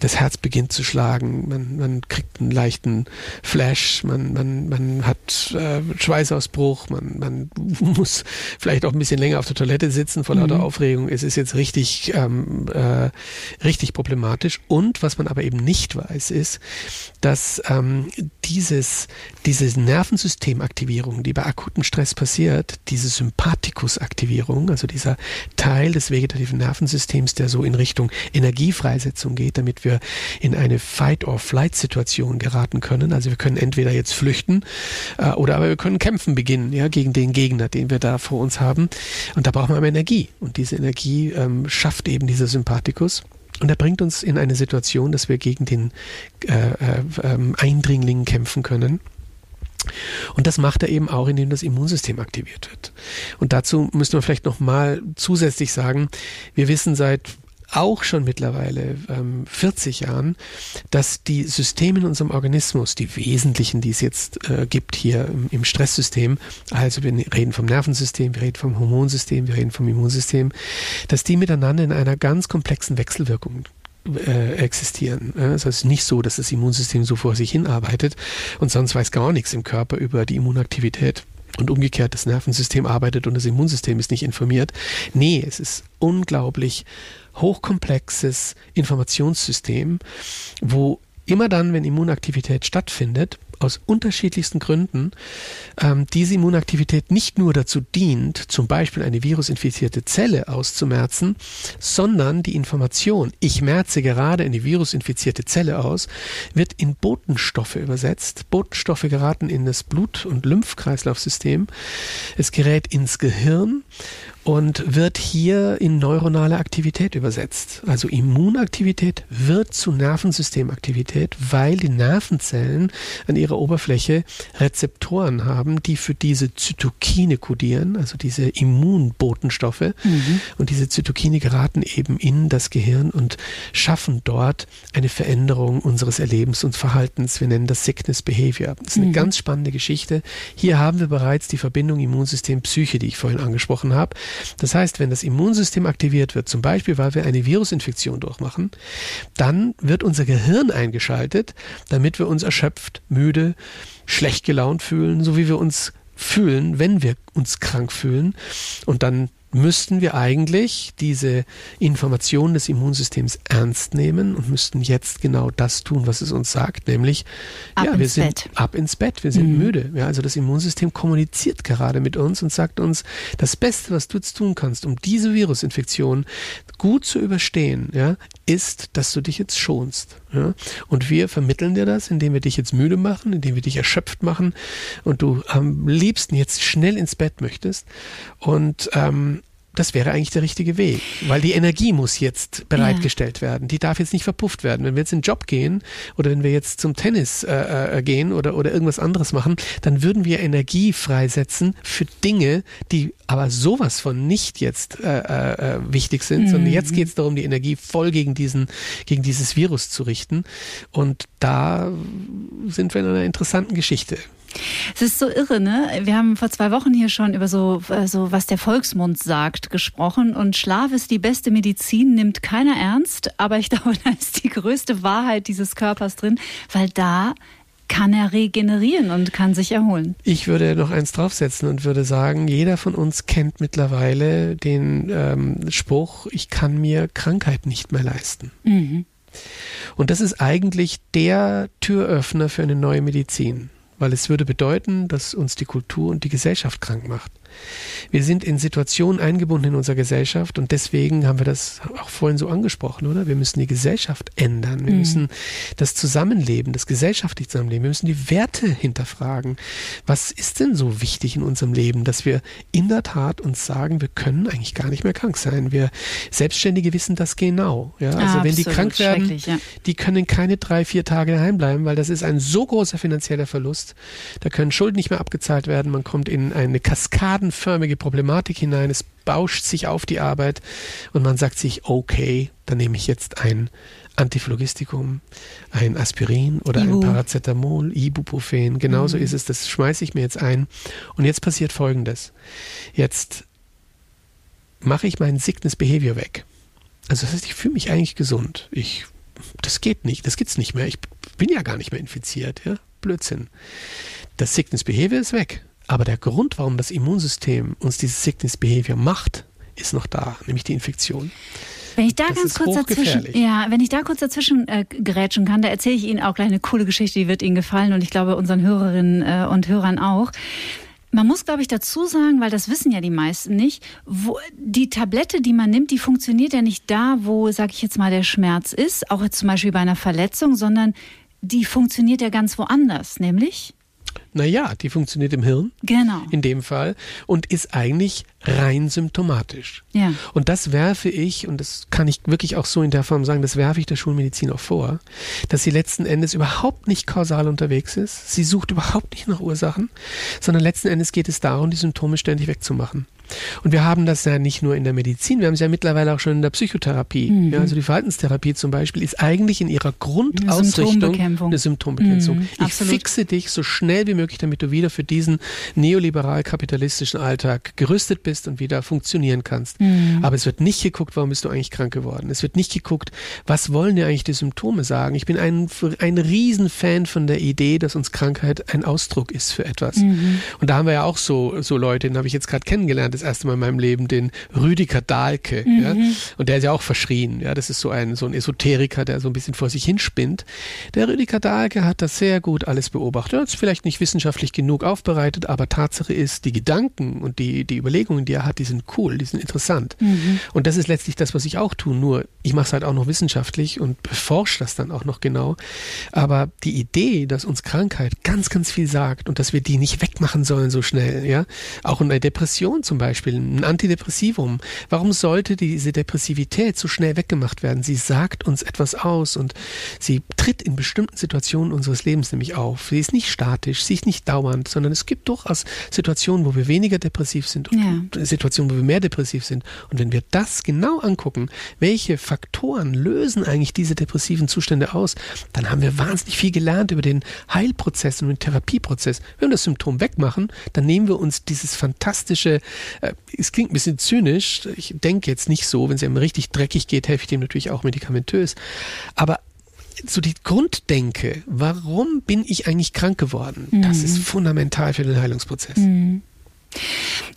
Speaker 3: das Herz beginnt zu schlagen, man, man kriegt einen leichten Flash, man, man, man hat äh, Schweißausbruch, man, man muss vielleicht auch ein bisschen länger auf der Toilette sitzen vor lauter mhm. Aufregung. Es ist jetzt richtig, ähm, äh, richtig problematisch. Und was man aber eben nicht weiß, ist, dass ähm, dieses, diese Nervensystemaktivierung, die bei akutem Stress passiert, diese Sympathikusaktivierung, also dieser Teil des vegetativen Nervensystems, der so in Richtung Energiefreisetzung geht, damit wir in eine Fight-or-Flight-Situation geraten können. Also wir können entweder jetzt flüchten äh, oder aber wir können kämpfen beginnen, ja, gegen den Gegner, den wir da vor uns haben. Und da brauchen wir Energie. Und diese Energie ähm, schafft eben dieser Sympathikus. Und er bringt uns in eine Situation, dass wir gegen den äh, äh, Eindringling kämpfen können. Und das macht er eben auch, indem das Immunsystem aktiviert wird. Und dazu müssen wir vielleicht noch mal zusätzlich sagen, wir wissen seit auch schon mittlerweile ähm, 40 Jahren, dass die Systeme in unserem Organismus, die wesentlichen, die es jetzt äh, gibt hier im, im Stresssystem, also wir reden vom Nervensystem, wir reden vom Hormonsystem, wir reden vom Immunsystem, dass die miteinander in einer ganz komplexen Wechselwirkung äh, existieren. Es ist nicht so, dass das Immunsystem so vor sich hin arbeitet und sonst weiß gar nichts im Körper über die Immunaktivität. Und umgekehrt, das Nervensystem arbeitet und das Immunsystem ist nicht informiert. Nee, es ist unglaublich hochkomplexes Informationssystem, wo immer dann, wenn Immunaktivität stattfindet, aus unterschiedlichsten Gründen ähm, diese Immunaktivität nicht nur dazu dient, zum Beispiel eine virusinfizierte Zelle auszumerzen, sondern die Information, ich merze gerade eine virusinfizierte Zelle aus, wird in Botenstoffe übersetzt. Botenstoffe geraten in das Blut- und Lymphkreislaufsystem. Es gerät ins Gehirn und wird hier in neuronale Aktivität übersetzt. Also Immunaktivität wird zu Nervensystemaktivität, weil die Nervenzellen an ihrer Oberfläche Rezeptoren haben, die für diese Zytokine kodieren, also diese Immunbotenstoffe. Mhm. Und diese Zytokine geraten eben in das Gehirn und schaffen dort eine Veränderung unseres Erlebens und Verhaltens. Wir nennen das Sickness Behavior. Das ist eine mhm. ganz spannende Geschichte. Hier haben wir bereits die Verbindung Immunsystem-Psyche, die ich vorhin angesprochen habe. Das heißt, wenn das Immunsystem aktiviert wird, zum Beispiel weil wir eine Virusinfektion durchmachen, dann wird unser Gehirn eingeschaltet, damit wir uns erschöpft, müde, schlecht gelaunt fühlen, so wie wir uns fühlen, wenn wir uns krank fühlen. Und dann müssten wir eigentlich diese Information des Immunsystems ernst nehmen und müssten jetzt genau das tun, was es uns sagt, nämlich
Speaker 2: ab
Speaker 3: ja, wir sind
Speaker 2: Bett.
Speaker 3: ab ins Bett, wir sind mhm. müde. Ja, also das Immunsystem kommuniziert gerade mit uns und sagt uns, das Beste, was du jetzt tun kannst, um diese Virusinfektion gut zu überstehen, ja, ist, dass du dich jetzt schonst. Ja? Und wir vermitteln dir das, indem wir dich jetzt müde machen, indem wir dich erschöpft machen und du am liebsten jetzt schnell ins Bett möchtest. Und ähm, das wäre eigentlich der richtige Weg, weil die Energie muss jetzt bereitgestellt ja. werden. Die darf jetzt nicht verpufft werden. Wenn wir jetzt in den Job gehen oder wenn wir jetzt zum Tennis äh, äh, gehen oder, oder irgendwas anderes machen, dann würden wir Energie freisetzen für Dinge, die aber sowas von nicht jetzt äh, äh, äh wichtig sind, mhm. sondern jetzt geht es darum, die Energie voll gegen diesen, gegen dieses Virus zu richten. Und da sind wir in einer interessanten Geschichte.
Speaker 2: Es ist so irre, ne? Wir haben vor zwei Wochen hier schon über so, äh, so was der Volksmund sagt gesprochen und Schlaf ist die beste Medizin, nimmt keiner ernst, aber ich glaube, da ist die größte Wahrheit dieses Körpers drin, weil da kann er regenerieren und kann sich erholen.
Speaker 3: Ich würde noch eins draufsetzen und würde sagen, jeder von uns kennt mittlerweile den ähm, Spruch, ich kann mir Krankheit nicht mehr leisten. Mhm. Und das ist eigentlich der Türöffner für eine neue Medizin weil es würde bedeuten, dass uns die Kultur und die Gesellschaft krank macht. Wir sind in Situationen eingebunden in unserer Gesellschaft und deswegen haben wir das auch vorhin so angesprochen, oder? Wir müssen die Gesellschaft ändern. Wir mhm. müssen das Zusammenleben, das gesellschaftliche Zusammenleben, wir müssen die Werte hinterfragen. Was ist denn so wichtig in unserem Leben, dass wir in der Tat uns sagen, wir können eigentlich gar nicht mehr krank sein. Wir Selbstständige wissen das genau. Ja? Also ah, wenn die krank werden, ja. die können keine drei, vier Tage daheim bleiben, weil das ist ein so großer finanzieller Verlust. Da können Schulden nicht mehr abgezahlt werden. Man kommt in eine Kaskade schokoladenförmige Problematik hinein. Es bauscht sich auf die Arbeit und man sagt sich, okay, dann nehme ich jetzt ein Antiphlogistikum, ein Aspirin oder Ibu. ein Paracetamol, Ibuprofen. Genauso mhm. ist es. Das schmeiße ich mir jetzt ein. Und jetzt passiert Folgendes. Jetzt mache ich meinen Sickness Behavior weg. Also das heißt, ich fühle mich eigentlich gesund. Ich, das geht nicht. Das geht's nicht mehr. Ich bin ja gar nicht mehr infiziert. Ja? Blödsinn. Das Sickness Behavior ist weg. Aber der Grund, warum das Immunsystem uns dieses Sickness Behavior macht, ist noch da, nämlich die Infektion.
Speaker 2: Wenn ich da das ganz kurz dazwischen, ja, wenn ich da kurz dazwischen äh, grätschen kann, da erzähle ich Ihnen auch gleich eine coole Geschichte, die wird Ihnen gefallen und ich glaube unseren Hörerinnen äh, und Hörern auch. Man muss, glaube ich, dazu sagen, weil das wissen ja die meisten nicht, wo, die Tablette, die man nimmt, die funktioniert ja nicht da, wo, sag ich jetzt mal, der Schmerz ist, auch jetzt zum Beispiel bei einer Verletzung, sondern die funktioniert ja ganz woanders, nämlich
Speaker 3: naja, die funktioniert im Hirn.
Speaker 2: Genau.
Speaker 3: In dem Fall. Und ist eigentlich rein symptomatisch.
Speaker 2: Ja.
Speaker 3: Und das werfe ich, und das kann ich wirklich auch so in der Form sagen, das werfe ich der Schulmedizin auch vor, dass sie letzten Endes überhaupt nicht kausal unterwegs ist. Sie sucht überhaupt nicht nach Ursachen, sondern letzten Endes geht es darum, die Symptome ständig wegzumachen. Und wir haben das ja nicht nur in der Medizin, wir haben es ja mittlerweile auch schon in der Psychotherapie. Mhm. Ja, also die Verhaltenstherapie zum Beispiel ist eigentlich in ihrer Grundausrichtung eine Symptombekämpfung. Eine Symptombekämpfung. Mhm, ich fixe dich so schnell wie möglich, damit du wieder für diesen neoliberal-kapitalistischen Alltag gerüstet bist und wieder funktionieren kannst. Mhm. Aber es wird nicht geguckt, warum bist du eigentlich krank geworden. Es wird nicht geguckt, was wollen dir eigentlich die Symptome sagen. Ich bin ein, ein Riesenfan von der Idee, dass uns Krankheit ein Ausdruck ist für etwas. Mhm. Und da haben wir ja auch so, so Leute, den habe ich jetzt gerade kennengelernt, das erste Mal in meinem Leben den Rüdiger Dahlke. Mhm. Ja? Und der ist ja auch verschrien. Ja, das ist so ein, so ein Esoteriker, der so ein bisschen vor sich hinspinnt. Der Rüdiger Dahlke hat das sehr gut alles beobachtet. Er hat es vielleicht nicht wissenschaftlich genug aufbereitet, aber Tatsache ist, die Gedanken und die, die Überlegungen, die er hat, die sind cool, die sind interessant. Mhm. Und das ist letztlich das, was ich auch tue. Nur ich mache es halt auch noch wissenschaftlich und beforsche das dann auch noch genau. Aber die Idee, dass uns Krankheit ganz, ganz viel sagt und dass wir die nicht wegmachen sollen so schnell, ja, auch in der Depression zum Beispiel, Beispiel, ein Antidepressivum. Warum sollte diese Depressivität so schnell weggemacht werden? Sie sagt uns etwas aus und sie tritt in bestimmten Situationen unseres Lebens nämlich auf. Sie ist nicht statisch, sie ist nicht dauernd, sondern es gibt durchaus Situationen, wo wir weniger depressiv sind und ja. Situationen, wo wir mehr depressiv sind. Und wenn wir das genau angucken, welche Faktoren lösen eigentlich diese depressiven Zustände aus, dann haben wir wahnsinnig viel gelernt über den Heilprozess und den Therapieprozess. Wenn wir das Symptom wegmachen, dann nehmen wir uns dieses fantastische äh, es klingt ein bisschen zynisch. Ich denke jetzt nicht so. Wenn es ihm richtig dreckig geht, helfe ich dem natürlich auch medikamentös. Aber so die Grunddenke, warum bin ich eigentlich krank geworden, mhm. das ist fundamental für den Heilungsprozess. Mhm.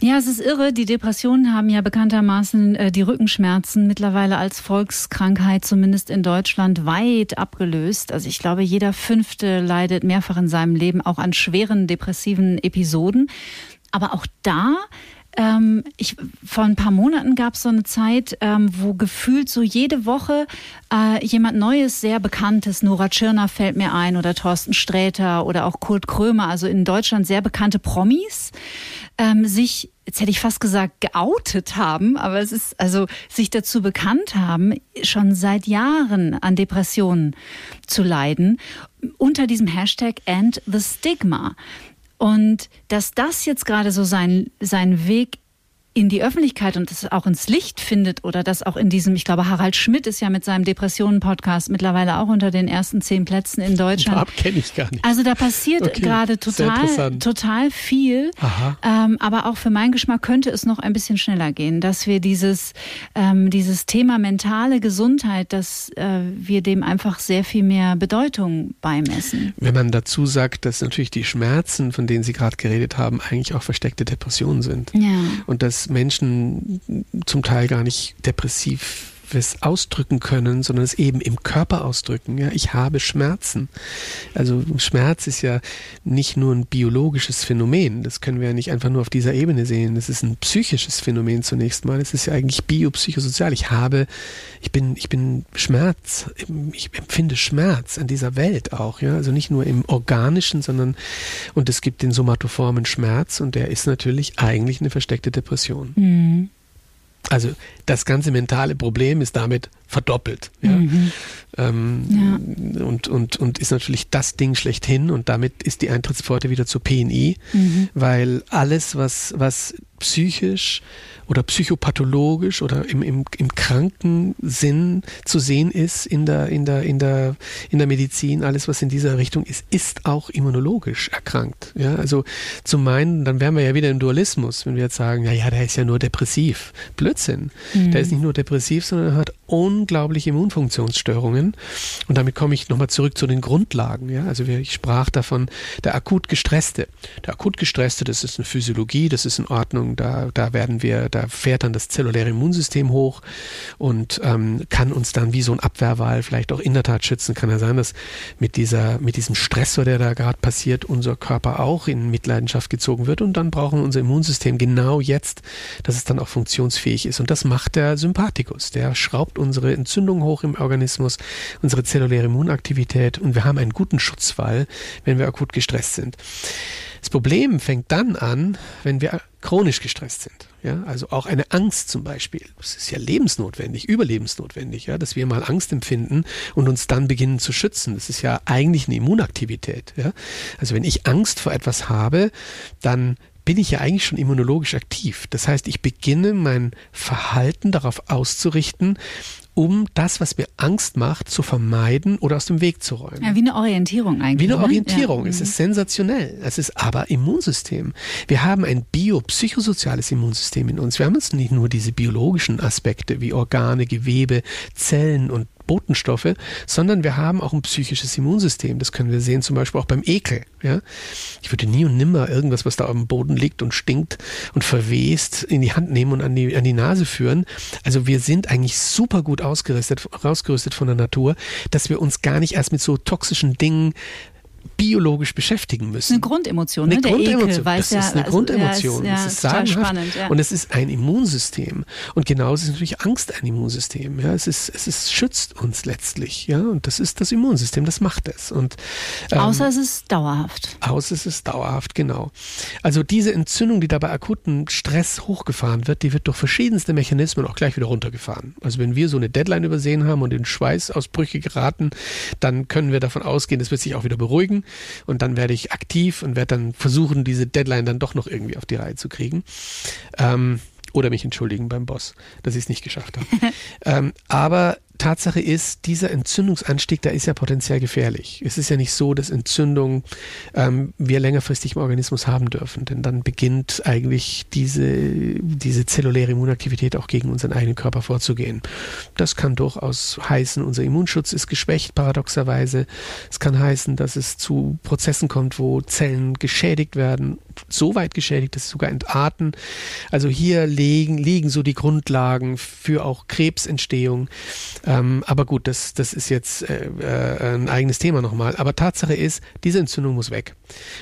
Speaker 2: Ja, es ist irre. Die Depressionen haben ja bekanntermaßen äh, die Rückenschmerzen mittlerweile als Volkskrankheit, zumindest in Deutschland, weit abgelöst. Also ich glaube, jeder Fünfte leidet mehrfach in seinem Leben auch an schweren depressiven Episoden. Aber auch da ähm, ich, vor ein paar Monaten gab es so eine Zeit, ähm, wo gefühlt so jede Woche äh, jemand Neues, sehr Bekanntes, Nora Tschirner fällt mir ein oder Thorsten Sträter oder auch Kurt Krömer, also in Deutschland sehr bekannte Promis, ähm, sich, jetzt hätte ich fast gesagt, geoutet haben, aber es ist also sich dazu bekannt haben, schon seit Jahren an Depressionen zu leiden, unter diesem Hashtag End the Stigma. Und dass das jetzt gerade so sein, seinen Weg in die Öffentlichkeit und das auch ins Licht findet oder das auch in diesem, ich glaube, Harald Schmidt ist ja mit seinem Depressionen-Podcast mittlerweile auch unter den ersten zehn Plätzen in Deutschland.
Speaker 3: Ab kenne ich gar nicht.
Speaker 2: Also da passiert okay, gerade total, total viel. Ähm, aber auch für meinen Geschmack könnte es noch ein bisschen schneller gehen, dass wir dieses, ähm, dieses Thema mentale Gesundheit, dass äh, wir dem einfach sehr viel mehr Bedeutung beimessen.
Speaker 3: Wenn man dazu sagt, dass natürlich die Schmerzen, von denen Sie gerade geredet haben, eigentlich auch versteckte Depressionen sind.
Speaker 2: Ja.
Speaker 3: Und dass Menschen zum Teil gar nicht depressiv ausdrücken können, sondern es eben im Körper ausdrücken. Ja, ich habe Schmerzen. Also Schmerz ist ja nicht nur ein biologisches Phänomen. Das können wir ja nicht einfach nur auf dieser Ebene sehen. Das ist ein psychisches Phänomen zunächst mal. Es ist ja eigentlich biopsychosozial. Ich habe, ich bin, ich bin Schmerz. Ich empfinde Schmerz an dieser Welt auch. Ja, also nicht nur im organischen, sondern und es gibt den somatoformen Schmerz und der ist natürlich eigentlich eine versteckte Depression.
Speaker 2: Mhm.
Speaker 3: Also das ganze mentale Problem ist damit verdoppelt. Ja? Mhm. Ähm, ja. Und, und, und ist natürlich das Ding schlechthin und damit ist die Eintrittspforte wieder zur PNI, mhm. weil alles, was, was psychisch oder psychopathologisch oder im, im, im kranken Sinn zu sehen ist in der, in, der, in, der, in der Medizin, alles was in dieser Richtung ist, ist auch immunologisch erkrankt. Ja, also zu meinen, dann wären wir ja wieder im Dualismus, wenn wir jetzt sagen, ja, ja, der ist ja nur depressiv. Blödsinn. Mhm. Der ist nicht nur depressiv, sondern hat unglaubliche Immunfunktionsstörungen. Und damit komme ich nochmal zurück zu den Grundlagen. Ja, also ich sprach davon, der akut gestresste. Der akut gestresste, das ist eine Physiologie, das ist in Ordnung, da, da werden wir, da fährt dann das zelluläre Immunsystem hoch und ähm, kann uns dann wie so ein Abwehrwahl vielleicht auch in der Tat schützen. Kann ja sein, dass mit dieser, mit diesem Stressor, der da gerade passiert, unser Körper auch in Mitleidenschaft gezogen wird und dann brauchen wir unser Immunsystem genau jetzt, dass es dann auch funktionsfähig ist. Und das macht der Sympathikus. Der schraubt unsere Entzündung hoch im Organismus, unsere zelluläre Immunaktivität und wir haben einen guten Schutzwall, wenn wir akut gestresst sind. Das Problem fängt dann an, wenn wir chronisch gestresst sind. Ja, also auch eine Angst zum Beispiel. Das ist ja lebensnotwendig, überlebensnotwendig, ja, dass wir mal Angst empfinden und uns dann beginnen zu schützen. Das ist ja eigentlich eine Immunaktivität. Ja. Also wenn ich Angst vor etwas habe, dann bin ich ja eigentlich schon immunologisch aktiv. Das heißt, ich beginne mein Verhalten darauf auszurichten, um das, was mir Angst macht, zu vermeiden oder aus dem Weg zu räumen.
Speaker 2: Ja, wie eine Orientierung eigentlich.
Speaker 3: Wie eine ne? Orientierung. Ja. Es ist sensationell. Es ist aber Immunsystem. Wir haben ein biopsychosoziales Immunsystem in uns. Wir haben uns nicht nur diese biologischen Aspekte wie Organe, Gewebe, Zellen und Botenstoffe, sondern wir haben auch ein psychisches Immunsystem. Das können wir sehen zum Beispiel auch beim Ekel. Ja? Ich würde nie und nimmer irgendwas, was da auf dem Boden liegt und stinkt und verwest, in die Hand nehmen und an die, an die Nase führen. Also wir sind eigentlich super gut ausgerüstet, ausgerüstet von der Natur, dass wir uns gar nicht erst mit so toxischen Dingen biologisch beschäftigen müssen.
Speaker 2: Eine Grundemotion,
Speaker 3: eine
Speaker 2: ne?
Speaker 3: Grundemotion.
Speaker 2: Ekel,
Speaker 3: das ja, ist eine also, Grundemotion. Ja, ist, ja, das ist total spannend. Ja. Und es ist ein Immunsystem. Und genauso ist natürlich Angst ein Immunsystem. Ja, es ist, es ist, schützt uns letztlich. Ja, und das ist das Immunsystem, das macht es. Und,
Speaker 2: ähm, außer es ist dauerhaft.
Speaker 3: Außer es ist dauerhaft, genau. Also diese Entzündung, die da bei akuten Stress hochgefahren wird, die wird durch verschiedenste Mechanismen auch gleich wieder runtergefahren. Also wenn wir so eine Deadline übersehen haben und in Schweißausbrüche geraten, dann können wir davon ausgehen, das wird sich auch wieder beruhigen und dann werde ich aktiv und werde dann versuchen, diese Deadline dann doch noch irgendwie auf die Reihe zu kriegen. Ähm, oder mich entschuldigen beim Boss, dass ich es nicht geschafft habe. ähm, aber Tatsache ist, dieser Entzündungsanstieg, der ist ja potenziell gefährlich. Es ist ja nicht so, dass Entzündung ähm, wir längerfristig im Organismus haben dürfen, denn dann beginnt eigentlich diese, diese zelluläre Immunaktivität auch gegen unseren eigenen Körper vorzugehen. Das kann durchaus heißen, unser Immunschutz ist geschwächt, paradoxerweise. Es kann heißen, dass es zu Prozessen kommt, wo Zellen geschädigt werden, so weit geschädigt, dass sie sogar entarten. Also hier liegen, liegen so die Grundlagen für auch Krebsentstehung. Ähm, aber gut, das, das ist jetzt äh, äh, ein eigenes Thema nochmal. Aber Tatsache ist, diese Entzündung muss weg.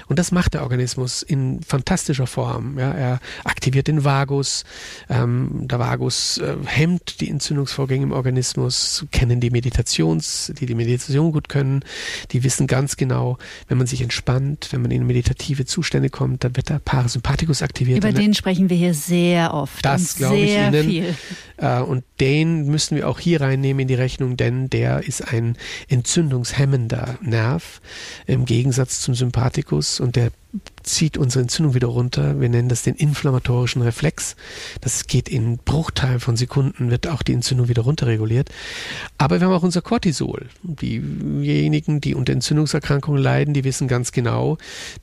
Speaker 3: Und das macht der Organismus in fantastischer Form. Ja, er aktiviert den Vagus. Ähm, der Vagus äh, hemmt die Entzündungsvorgänge im Organismus, kennen die Meditations, die die Meditation gut können. Die wissen ganz genau, wenn man sich entspannt, wenn man in meditative Zustände kommt, dann wird der Parasympathikus aktiviert.
Speaker 2: Über den sprechen wir hier sehr oft.
Speaker 3: Das glaube ich Ihnen. Viel. Äh, und den müssen wir auch hier reinnehmen in die Rechnung, denn der ist ein entzündungshemmender Nerv im Gegensatz zum Sympathikus. Und der zieht unsere Entzündung wieder runter. Wir nennen das den inflammatorischen Reflex. Das geht in Bruchteilen von Sekunden, wird auch die Entzündung wieder runterreguliert. Aber wir haben auch unser Cortisol. Diejenigen, die unter Entzündungserkrankungen leiden, die wissen ganz genau,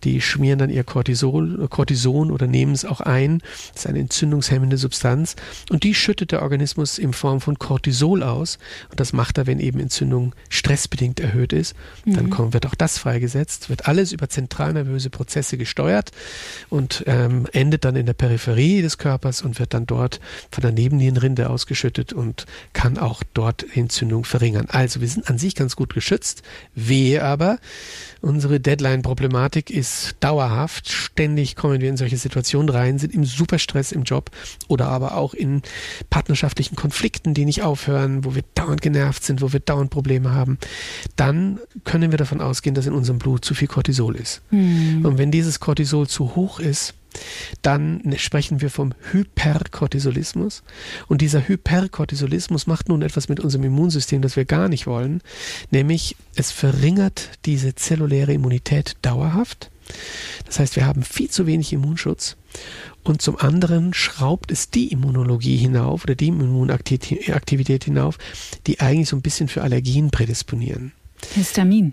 Speaker 3: die schmieren dann ihr Cortisol, Cortison oder nehmen es auch ein. Das ist eine entzündungshemmende Substanz. Und die schüttet der Organismus in Form von Cortisol aus. Und das macht er, wenn eben Entzündung stressbedingt erhöht ist. Dann mhm. kommt, wird auch das freigesetzt, wird alles über zentralnervöse Prozesse gesteuert gesteuert und ähm, endet dann in der Peripherie des Körpers und wird dann dort von der Nebennierenrinde ausgeschüttet und kann auch dort Entzündung verringern. Also wir sind an sich ganz gut geschützt. Wehe aber, unsere Deadline-Problematik ist dauerhaft. Ständig kommen wir in solche Situationen rein, sind im Superstress im Job oder aber auch in partnerschaftlichen Konflikten, die nicht aufhören, wo wir dauernd genervt sind, wo wir dauernd Probleme haben. Dann können wir davon ausgehen, dass in unserem Blut zu viel Cortisol ist. Mhm. Und wenn dieses Cortisol zu hoch ist, dann sprechen wir vom Hyperkortisolismus. Und dieser Hyperkortisolismus macht nun etwas mit unserem Immunsystem, das wir gar nicht wollen, nämlich es verringert diese zelluläre Immunität dauerhaft. Das heißt, wir haben viel zu wenig Immunschutz. Und zum anderen schraubt es die Immunologie hinauf oder die Immunaktivität hinauf, die eigentlich so ein bisschen für Allergien prädisponieren.
Speaker 2: Histamin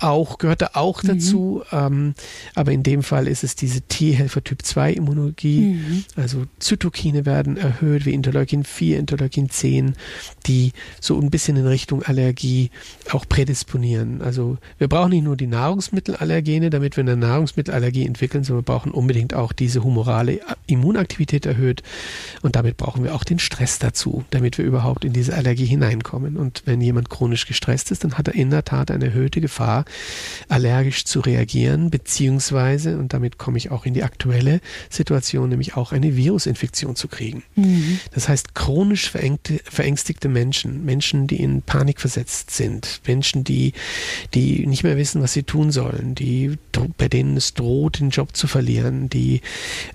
Speaker 3: auch, gehört da auch mhm. dazu. Mhm. Ähm, aber in dem Fall ist es diese T-Helfer Typ 2 Immunologie. Mhm. Also Zytokine werden erhöht, wie Interleukin 4, Interleukin 10, die so ein bisschen in Richtung Allergie auch prädisponieren. Also wir brauchen nicht nur die Nahrungsmittelallergene, damit wir eine Nahrungsmittelallergie entwickeln, sondern wir brauchen unbedingt auch diese humorale Immunaktivität erhöht. Und damit brauchen wir auch den Stress dazu, damit wir überhaupt in diese Allergie hineinkommen. Und wenn jemand chronisch gestresst ist, dann hat er in der Tat eine erhöhte Gefahr, Gefahr, allergisch zu reagieren, beziehungsweise, und damit komme ich auch in die aktuelle Situation, nämlich auch eine Virusinfektion zu kriegen. Mhm. Das heißt, chronisch verängstigte Menschen, Menschen, die in Panik versetzt sind, Menschen, die, die nicht mehr wissen, was sie tun sollen, die, bei denen es droht, den Job zu verlieren, die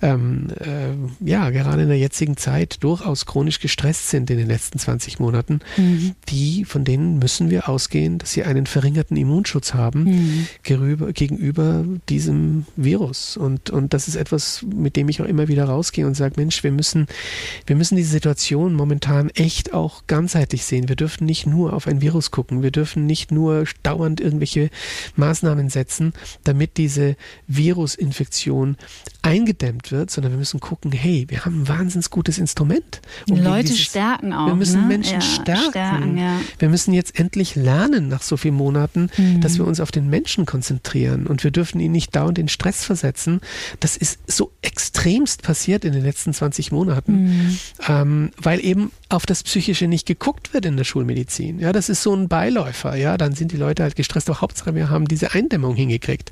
Speaker 3: ähm, äh, ja gerade in der jetzigen Zeit durchaus chronisch gestresst sind in den letzten 20 Monaten, mhm. die, von denen müssen wir ausgehen, dass sie einen verringerten Immunschutz Schutz haben mhm. gegenüber, gegenüber diesem Virus. Und, und das ist etwas, mit dem ich auch immer wieder rausgehe und sage, Mensch, wir müssen, wir müssen diese Situation momentan echt auch ganzheitlich sehen. Wir dürfen nicht nur auf ein Virus gucken. Wir dürfen nicht nur dauernd irgendwelche Maßnahmen setzen, damit diese Virusinfektion eingedämmt wird, sondern wir müssen gucken, hey, wir haben ein wahnsinnig gutes Instrument.
Speaker 2: Um Leute dieses, stärken auch.
Speaker 3: Wir müssen
Speaker 2: ne?
Speaker 3: Menschen ja, stärken. stärken ja. Wir müssen jetzt endlich lernen, nach so vielen Monaten, mhm. dass wir uns auf den Menschen konzentrieren und wir dürfen ihn nicht dauernd in Stress versetzen. Das ist so extremst passiert in den letzten 20 Monaten, mhm. ähm, weil eben auf das Psychische nicht geguckt wird in der Schulmedizin. Ja, das ist so ein Beiläufer. Ja, dann sind die Leute halt gestresst. Doch Hauptsache, wir haben diese Eindämmung hingekriegt.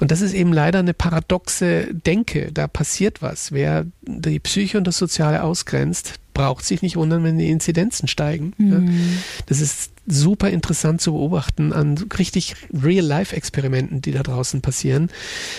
Speaker 3: Und das ist eben leider eine paradoxe Denke. Da passiert was. Wer die Psyche und das Soziale ausgrenzt, braucht sich nicht wundern, wenn die Inzidenzen steigen. Mhm. Ja, das ist super interessant zu beobachten an richtig Real-Life-Experimenten, die da draußen passieren.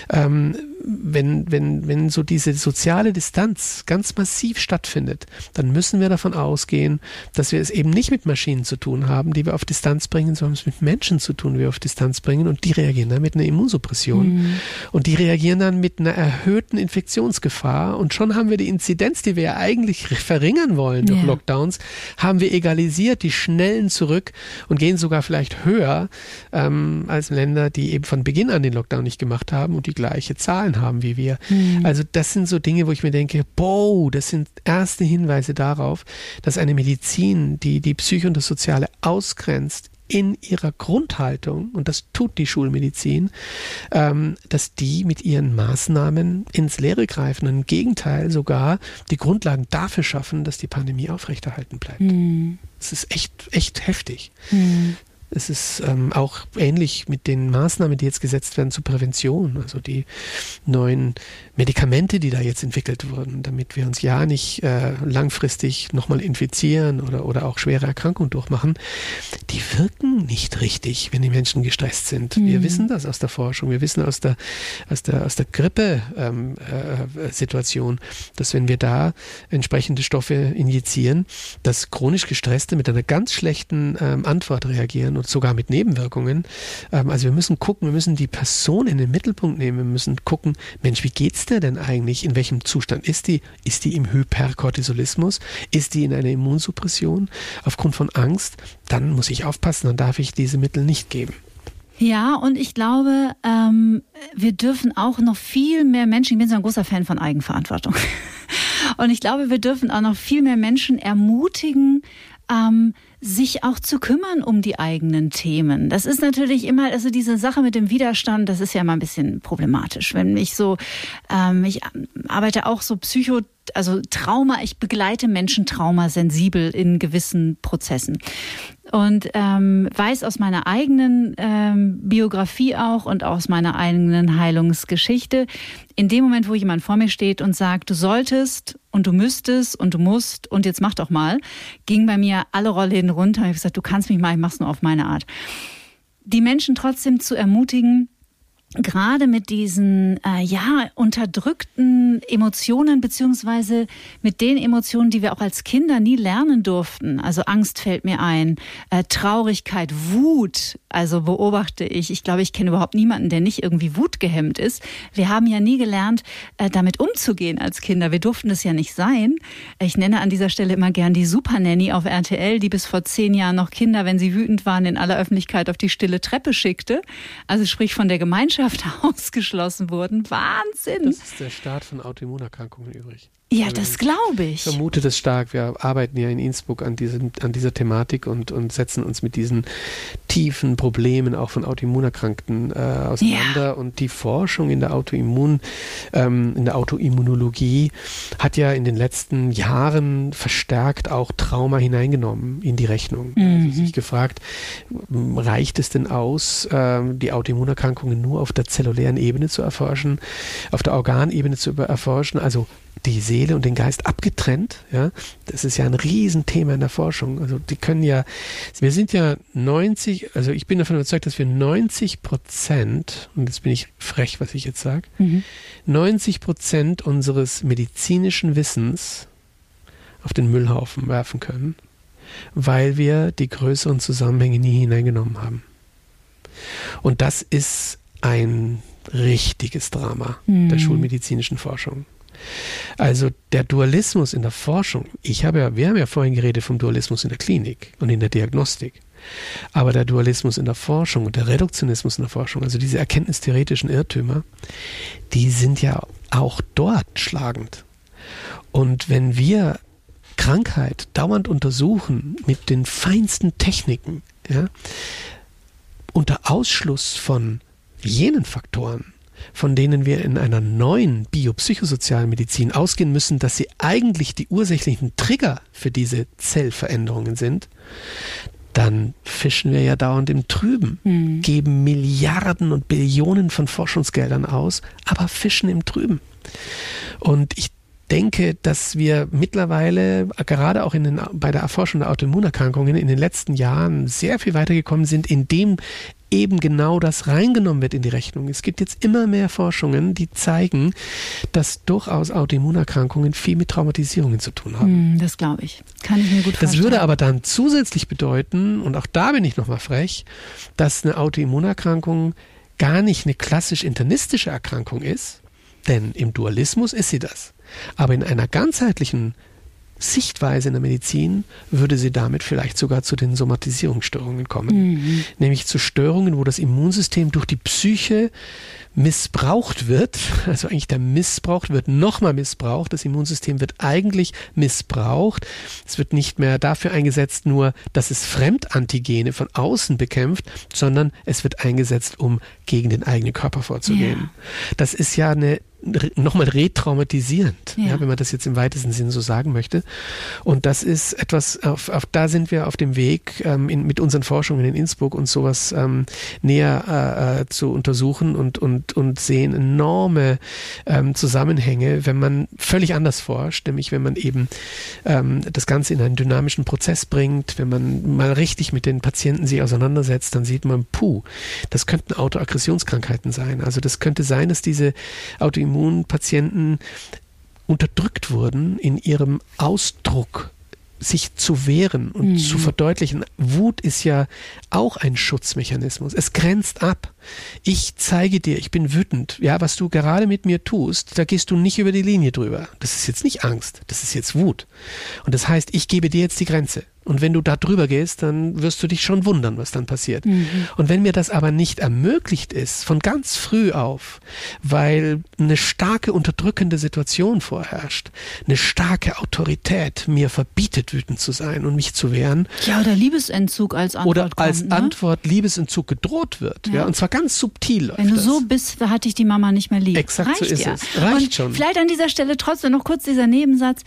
Speaker 3: Ähm, wenn, wenn, wenn so diese soziale Distanz ganz massiv stattfindet, dann müssen wir davon ausgehen, dass wir es eben nicht mit Maschinen zu tun haben, die wir auf Distanz bringen, sondern es mit Menschen zu tun, die wir auf Distanz bringen und die reagieren dann mit einer Immunsuppression mhm. und die reagieren dann mit einer erhöhten Infektionsgefahr und schon haben wir die Inzidenz, die wir ja eigentlich verringern wollen durch yeah. Lockdowns, haben wir egalisiert, die schnellen zurück und gehen sogar vielleicht höher ähm, als Länder, die eben von Beginn an den Lockdown nicht gemacht haben und die gleiche Zahlen haben wie wir. Mhm. Also das sind so Dinge, wo ich mir denke, boah, das sind erste Hinweise darauf, dass eine Medizin, die die Psyche und das Soziale ausgrenzt, in ihrer Grundhaltung, und das tut die Schulmedizin, ähm, dass die mit ihren Maßnahmen ins Leere greifen und im Gegenteil sogar die Grundlagen dafür schaffen, dass die Pandemie aufrechterhalten bleibt. Mhm. Das ist echt, echt heftig. Mhm. Es ist ähm, auch ähnlich mit den Maßnahmen, die jetzt gesetzt werden zur Prävention, also die neuen Medikamente, die da jetzt entwickelt wurden, damit wir uns ja nicht äh, langfristig nochmal infizieren oder, oder auch schwere Erkrankungen durchmachen, die wirken nicht richtig, wenn die Menschen gestresst sind. Mhm. Wir wissen das aus der Forschung, wir wissen aus der, aus der, aus der Grippe-Situation, ähm, äh, dass wenn wir da entsprechende Stoffe injizieren, dass chronisch Gestresste mit einer ganz schlechten ähm, Antwort reagieren und sogar mit Nebenwirkungen. Ähm, also wir müssen gucken, wir müssen die Person in den Mittelpunkt nehmen, wir müssen gucken, Mensch, wie geht's der denn eigentlich? In welchem Zustand ist die? Ist die im Hyperkortisolismus? Ist die in einer Immunsuppression aufgrund von Angst? Dann muss ich aufpassen, dann darf ich diese Mittel nicht geben.
Speaker 2: Ja, und ich glaube, ähm, wir dürfen auch noch viel mehr Menschen, ich bin so ein großer Fan von Eigenverantwortung. Und ich glaube, wir dürfen auch noch viel mehr Menschen ermutigen, ähm, sich auch zu kümmern um die eigenen Themen. Das ist natürlich immer, also diese Sache mit dem Widerstand, das ist ja immer ein bisschen problematisch. Wenn ich so, ähm, ich arbeite auch so psycho also Trauma, ich begleite Menschen traumasensibel in gewissen Prozessen und ähm, weiß aus meiner eigenen ähm, Biografie auch und aus meiner eigenen Heilungsgeschichte, in dem Moment, wo jemand vor mir steht und sagt, du solltest und du müsstest und du musst und jetzt mach doch mal, ging bei mir alle Rollläden runter. Ich habe gesagt, du kannst mich mal, ich mach's nur auf meine Art. Die Menschen trotzdem zu ermutigen, gerade mit diesen äh, ja unterdrückten Emotionen beziehungsweise mit den Emotionen, die wir auch als Kinder nie lernen durften. Also Angst fällt mir ein, äh, Traurigkeit, Wut. Also beobachte ich. Ich glaube, ich kenne überhaupt niemanden, der nicht irgendwie wutgehemmt ist. Wir haben ja nie gelernt, äh, damit umzugehen als Kinder. Wir durften das ja nicht sein. Ich nenne an dieser Stelle immer gern die Super Nanny auf RTL, die bis vor zehn Jahren noch Kinder, wenn sie wütend waren, in aller Öffentlichkeit auf die stille Treppe schickte. Also sprich von der Gemeinschaft ausgeschlossen wurden. Wahnsinn.
Speaker 3: Das ist der Start von Autoimmunerkrankungen übrig.
Speaker 2: Ja, das glaube ich.
Speaker 3: Ich vermute das stark. Wir arbeiten ja in Innsbruck an, diesem, an dieser Thematik und, und setzen uns mit diesen tiefen Problemen auch von Autoimmunerkrankten äh, auseinander. Ja. Und die Forschung in der Autoimmun, ähm, in der Autoimmunologie hat ja in den letzten Jahren verstärkt auch Trauma hineingenommen in die Rechnung. Also mhm. Also sich gefragt, reicht es denn aus, äh, die Autoimmunerkrankungen nur auf der zellulären Ebene zu erforschen, auf der Organebene zu erforschen? Also die Seele und den Geist abgetrennt. Ja, das ist ja ein Riesenthema in der Forschung. Also die können ja, wir sind ja 90, also ich bin davon überzeugt, dass wir 90 Prozent, und jetzt bin ich frech, was ich jetzt sage, mhm. 90 Prozent unseres medizinischen Wissens auf den Müllhaufen werfen können, weil wir die größeren Zusammenhänge nie hineingenommen haben. Und das ist ein richtiges Drama mhm. der schulmedizinischen Forschung. Also der Dualismus in der Forschung, ich habe ja, wir haben ja vorhin geredet vom Dualismus in der Klinik und in der Diagnostik. Aber der Dualismus in der Forschung und der Reduktionismus in der Forschung, also diese erkenntnistheoretischen Irrtümer, die sind ja auch dort schlagend. Und wenn wir Krankheit dauernd untersuchen mit den feinsten Techniken, ja, unter Ausschluss von jenen Faktoren, von denen wir in einer neuen biopsychosozialen Medizin ausgehen müssen, dass sie eigentlich die ursächlichen Trigger für diese Zellveränderungen sind, dann fischen wir ja dauernd im Trüben, mhm. geben Milliarden und Billionen von Forschungsgeldern aus, aber fischen im Trüben. Und ich denke, dass wir mittlerweile, gerade auch in den, bei der Erforschung der Autoimmunerkrankungen, in den letzten Jahren sehr viel weitergekommen sind, indem eben genau das reingenommen wird in die Rechnung. Es gibt jetzt immer mehr Forschungen, die zeigen, dass durchaus Autoimmunerkrankungen viel mit Traumatisierungen zu tun haben.
Speaker 2: Hm, das glaube ich. Kann ich mir gut vorstellen.
Speaker 3: Das würde aber dann zusätzlich bedeuten, und auch da bin ich nochmal frech, dass eine Autoimmunerkrankung gar nicht eine klassisch internistische Erkrankung ist, denn im Dualismus ist sie das. Aber in einer ganzheitlichen Sichtweise in der Medizin würde sie damit vielleicht sogar zu den Somatisierungsstörungen kommen. Mhm. Nämlich zu Störungen, wo das Immunsystem durch die Psyche missbraucht wird, also eigentlich der Missbrauch wird nochmal missbraucht, das Immunsystem wird eigentlich missbraucht. Es wird nicht mehr dafür eingesetzt, nur dass es Fremdantigene von außen bekämpft, sondern es wird eingesetzt, um gegen den eigenen Körper vorzugehen. Ja. Das ist ja eine nochmal retraumatisierend, ja. ja. wenn man das jetzt im weitesten Sinn so sagen möchte. Und das ist etwas, auf, auf da sind wir auf dem Weg, ähm, in, mit unseren Forschungen in Innsbruck und sowas ähm, näher äh, äh, zu untersuchen und, und, und sehen enorme ähm, Zusammenhänge, wenn man völlig anders forscht, nämlich wenn man eben ähm, das Ganze in einen dynamischen Prozess bringt, wenn man mal richtig mit den Patienten sich auseinandersetzt, dann sieht man, puh, das könnten Autoaggressionskrankheiten sein. Also das könnte sein, dass diese Autoimmun Autoimmunpatienten unterdrückt wurden in ihrem Ausdruck sich zu wehren und mhm. zu verdeutlichen. Wut ist ja auch ein Schutzmechanismus. Es grenzt ab. Ich zeige dir, ich bin wütend. Ja, was du gerade mit mir tust, da gehst du nicht über die Linie drüber. Das ist jetzt nicht Angst, das ist jetzt Wut. Und das heißt, ich gebe dir jetzt die Grenze. Und wenn du da drüber gehst, dann wirst du dich schon wundern, was dann passiert. Mhm. Und wenn mir das aber nicht ermöglicht ist, von ganz früh auf, weil eine starke unterdrückende Situation vorherrscht, eine starke Autorität mir verbietet, wütend zu sein und mich zu wehren.
Speaker 2: Ja, oder Liebesentzug als Antwort.
Speaker 3: Oder als kommt, ne? Antwort Liebesentzug gedroht wird. Ja. ja. und zwar ganz subtil.
Speaker 2: Wenn du das. so bist, da hatte ich die Mama nicht mehr lieb.
Speaker 3: Exakt Reicht so ist
Speaker 2: ja.
Speaker 3: es. Reicht
Speaker 2: und
Speaker 3: schon.
Speaker 2: Vielleicht an dieser Stelle trotzdem noch kurz dieser Nebensatz.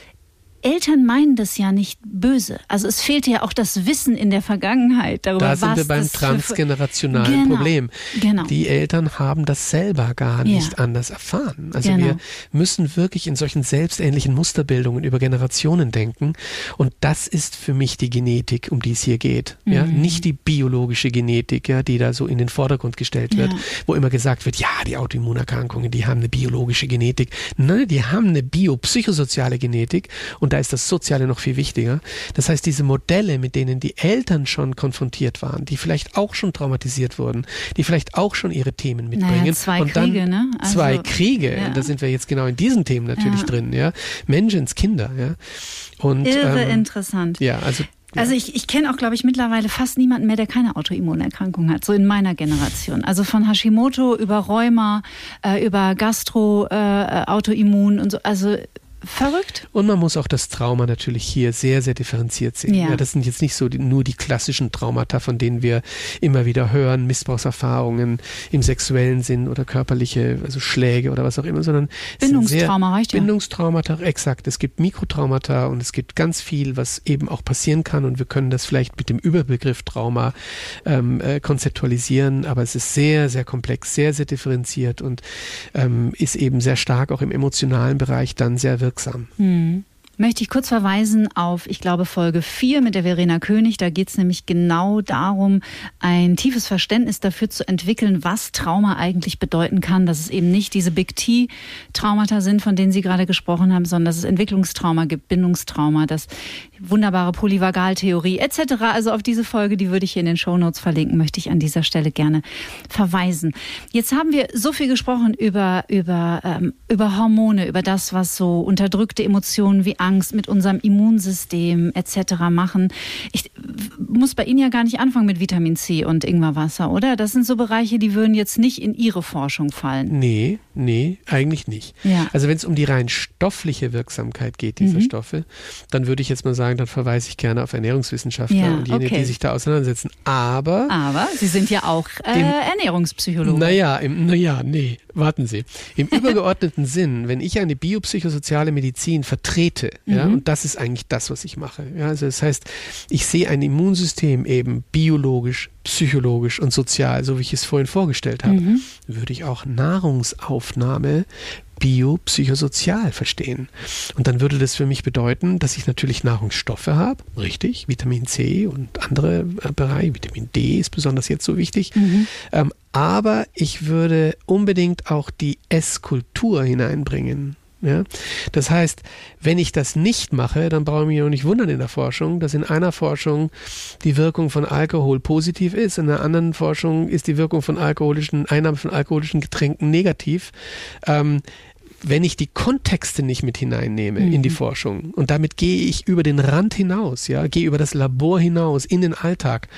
Speaker 2: Eltern meinen das ja nicht böse. Also es fehlt ja auch das Wissen in der Vergangenheit darüber,
Speaker 3: da sind wir beim transgenerationalen genau, Problem. Genau. Die Eltern haben das selber gar nicht ja. anders erfahren. Also genau. wir müssen wirklich in solchen selbstähnlichen Musterbildungen über Generationen denken. Und das ist für mich die Genetik, um die es hier geht. Mhm. Ja, nicht die biologische Genetik, ja, die da so in den Vordergrund gestellt wird, ja. wo immer gesagt wird, ja, die Autoimmunerkrankungen, die haben eine biologische Genetik. Nein, die haben eine biopsychosoziale Genetik und und da ist das Soziale noch viel wichtiger. Das heißt, diese Modelle, mit denen die Eltern schon konfrontiert waren, die vielleicht auch schon traumatisiert wurden, die vielleicht auch schon ihre Themen mitbringen. Naja,
Speaker 2: zwei
Speaker 3: und
Speaker 2: Kriege, ne?
Speaker 3: Also, zwei Kriege. Ja. Und da sind wir jetzt genau in diesen Themen natürlich ja. drin, ja. Menschenskinder, ja. Und,
Speaker 2: Irre ähm, interessant.
Speaker 3: Ja, also
Speaker 2: also ich, ich kenne auch, glaube ich, mittlerweile fast niemanden mehr, der keine Autoimmunerkrankung hat, so in meiner Generation. Also von Hashimoto über Rheuma, äh, über Gastro, äh, Autoimmun und so. Also verrückt.
Speaker 3: Und man muss auch das Trauma natürlich hier sehr, sehr differenziert sehen. Ja. ja das sind jetzt nicht so die, nur die klassischen Traumata, von denen wir immer wieder hören, Missbrauchserfahrungen im sexuellen Sinn oder körperliche, also Schläge oder was auch immer, sondern
Speaker 2: Bindungstrauma reicht
Speaker 3: ja. Bindungstraumata, exakt. Es gibt Mikrotraumata und es gibt ganz viel, was eben auch passieren kann und wir können das vielleicht mit dem Überbegriff Trauma ähm, äh, konzeptualisieren, aber es ist sehr, sehr komplex, sehr, sehr differenziert und ähm, ist eben sehr stark auch im emotionalen Bereich dann sehr wirksam wirksam.
Speaker 2: Hm möchte ich kurz verweisen auf, ich glaube, Folge 4 mit der Verena König. Da geht es nämlich genau darum, ein tiefes Verständnis dafür zu entwickeln, was Trauma eigentlich bedeuten kann. Dass es eben nicht diese Big T-Traumata sind, von denen Sie gerade gesprochen haben, sondern dass es Entwicklungstrauma gibt, Bindungstrauma, das wunderbare Polyvagaltheorie etc. Also auf diese Folge, die würde ich hier in den Show Notes verlinken, möchte ich an dieser Stelle gerne verweisen. Jetzt haben wir so viel gesprochen über, über, ähm, über Hormone, über das, was so unterdrückte Emotionen wie Angst mit unserem Immunsystem etc. machen. Ich muss bei Ihnen ja gar nicht anfangen mit Vitamin C und Ingwerwasser, oder? Das sind so Bereiche, die würden jetzt nicht in Ihre Forschung fallen.
Speaker 3: Nee, nee, eigentlich nicht. Ja. Also wenn es um die rein stoffliche Wirksamkeit geht dieser mhm. Stoffe, dann würde ich jetzt mal sagen, dann verweise ich gerne auf Ernährungswissenschaftler ja, und jene, okay. die sich da auseinandersetzen. Aber.
Speaker 2: Aber Sie sind ja auch äh, Ernährungspsychologe.
Speaker 3: Naja, im, naja, nee, warten Sie. Im übergeordneten Sinn, wenn ich eine biopsychosoziale Medizin vertrete, mhm. ja, und das ist eigentlich das, was ich mache. Ja, also das heißt, ich sehe ein Immunsystem eben biologisch, psychologisch und sozial, so wie ich es vorhin vorgestellt habe, mhm. würde ich auch Nahrungsaufnahme biopsychosozial verstehen. Und dann würde das für mich bedeuten, dass ich natürlich Nahrungsstoffe habe, richtig, Vitamin C und andere äh, Bereiche, Vitamin D ist besonders jetzt so wichtig. Mhm. Ähm, aber ich würde unbedingt auch die Esskultur hineinbringen. Ja? Das heißt, wenn ich das nicht mache, dann brauche ich mich auch nicht wundern in der Forschung, dass in einer Forschung die Wirkung von Alkohol positiv ist, in der anderen Forschung ist die Wirkung von alkoholischen, Einnahme von alkoholischen Getränken negativ. Ähm, wenn ich die Kontexte nicht mit hineinnehme mhm. in die mhm. Forschung und damit gehe ich über den Rand hinaus, ja, gehe über das Labor hinaus in den Alltag.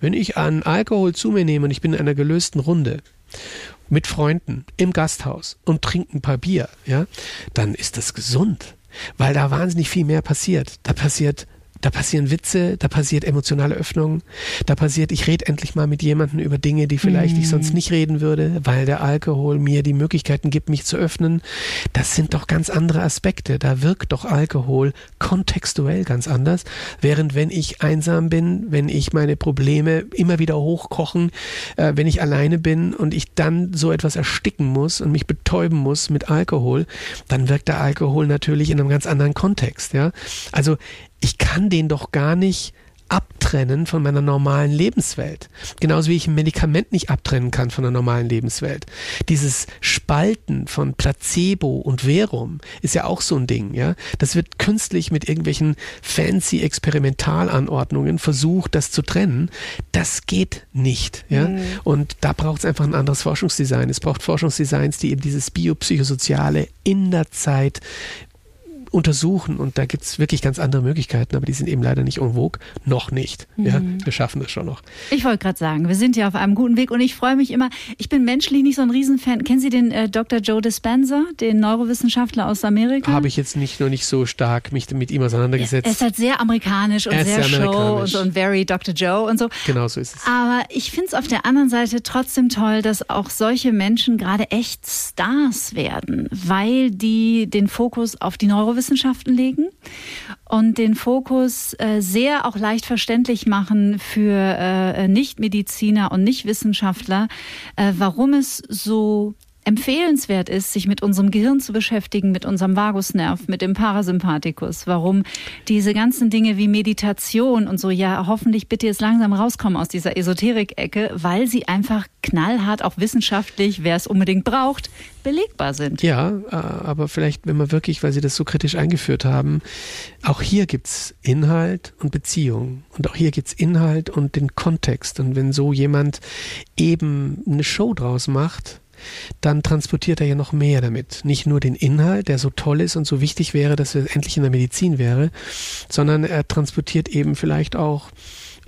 Speaker 3: Wenn ich an Alkohol zu mir nehme und ich bin in einer gelösten Runde mit Freunden im Gasthaus und trinken ein paar Bier, ja, dann ist das gesund, weil da wahnsinnig viel mehr passiert. Da passiert da passieren Witze, da passiert emotionale Öffnung, da passiert, ich rede endlich mal mit jemandem über Dinge, die vielleicht mm. ich sonst nicht reden würde, weil der Alkohol mir die Möglichkeiten gibt, mich zu öffnen. Das sind doch ganz andere Aspekte. Da wirkt doch Alkohol kontextuell ganz anders. Während wenn ich einsam bin, wenn ich meine Probleme immer wieder hochkochen, äh, wenn ich alleine bin und ich dann so etwas ersticken muss und mich betäuben muss mit Alkohol, dann wirkt der Alkohol natürlich in einem ganz anderen Kontext. Ja, also ich kann den doch gar nicht abtrennen von meiner normalen Lebenswelt. Genauso wie ich ein Medikament nicht abtrennen kann von der normalen Lebenswelt. Dieses Spalten von Placebo und Verum ist ja auch so ein Ding, ja. Das wird künstlich mit irgendwelchen fancy Experimentalanordnungen versucht, das zu trennen. Das geht nicht, ja. Mhm. Und da braucht es einfach ein anderes Forschungsdesign. Es braucht Forschungsdesigns, die eben dieses biopsychosoziale in der Zeit untersuchen und da gibt es wirklich ganz andere Möglichkeiten, aber die sind eben leider nicht en vogue. Noch nicht. Mhm. Ja, wir schaffen das schon noch.
Speaker 2: Ich wollte gerade sagen, wir sind ja auf einem guten Weg und ich freue mich immer. Ich bin menschlich nicht so ein Riesenfan. Kennen Sie den äh, Dr. Joe Dispenza, den Neurowissenschaftler aus Amerika?
Speaker 3: Habe ich jetzt nicht nur nicht so stark mich mit ihm auseinandergesetzt.
Speaker 2: Er ist halt sehr amerikanisch und sehr, sehr Show und so und very Dr. Joe und so.
Speaker 3: Genau so ist es.
Speaker 2: Aber ich finde es auf der anderen Seite trotzdem toll, dass auch solche Menschen gerade echt Stars werden, weil die den Fokus auf die Neurowissenschaft Neurowissenschaften legen und den Fokus äh, sehr auch leicht verständlich machen für äh, Nichtmediziner und Nichtwissenschaftler, äh, warum es so empfehlenswert ist, sich mit unserem Gehirn zu beschäftigen, mit unserem Vagusnerv, mit dem Parasympathikus, warum diese ganzen Dinge wie Meditation und so ja hoffentlich bitte jetzt langsam rauskommen aus dieser Esoterik-Ecke, weil sie einfach knallhart, auch wissenschaftlich, wer es unbedingt braucht, belegbar sind.
Speaker 3: Ja, äh, aber vielleicht, wenn man wirklich, weil Sie das so kritisch eingeführt haben, auch hier gibt es Inhalt und Beziehung. Und auch hier gibt es Inhalt und den Kontext. Und wenn so jemand eben eine Show draus macht, dann transportiert er ja noch mehr damit. Nicht nur den Inhalt, der so toll ist und so wichtig wäre, dass er endlich in der Medizin wäre, sondern er transportiert eben vielleicht auch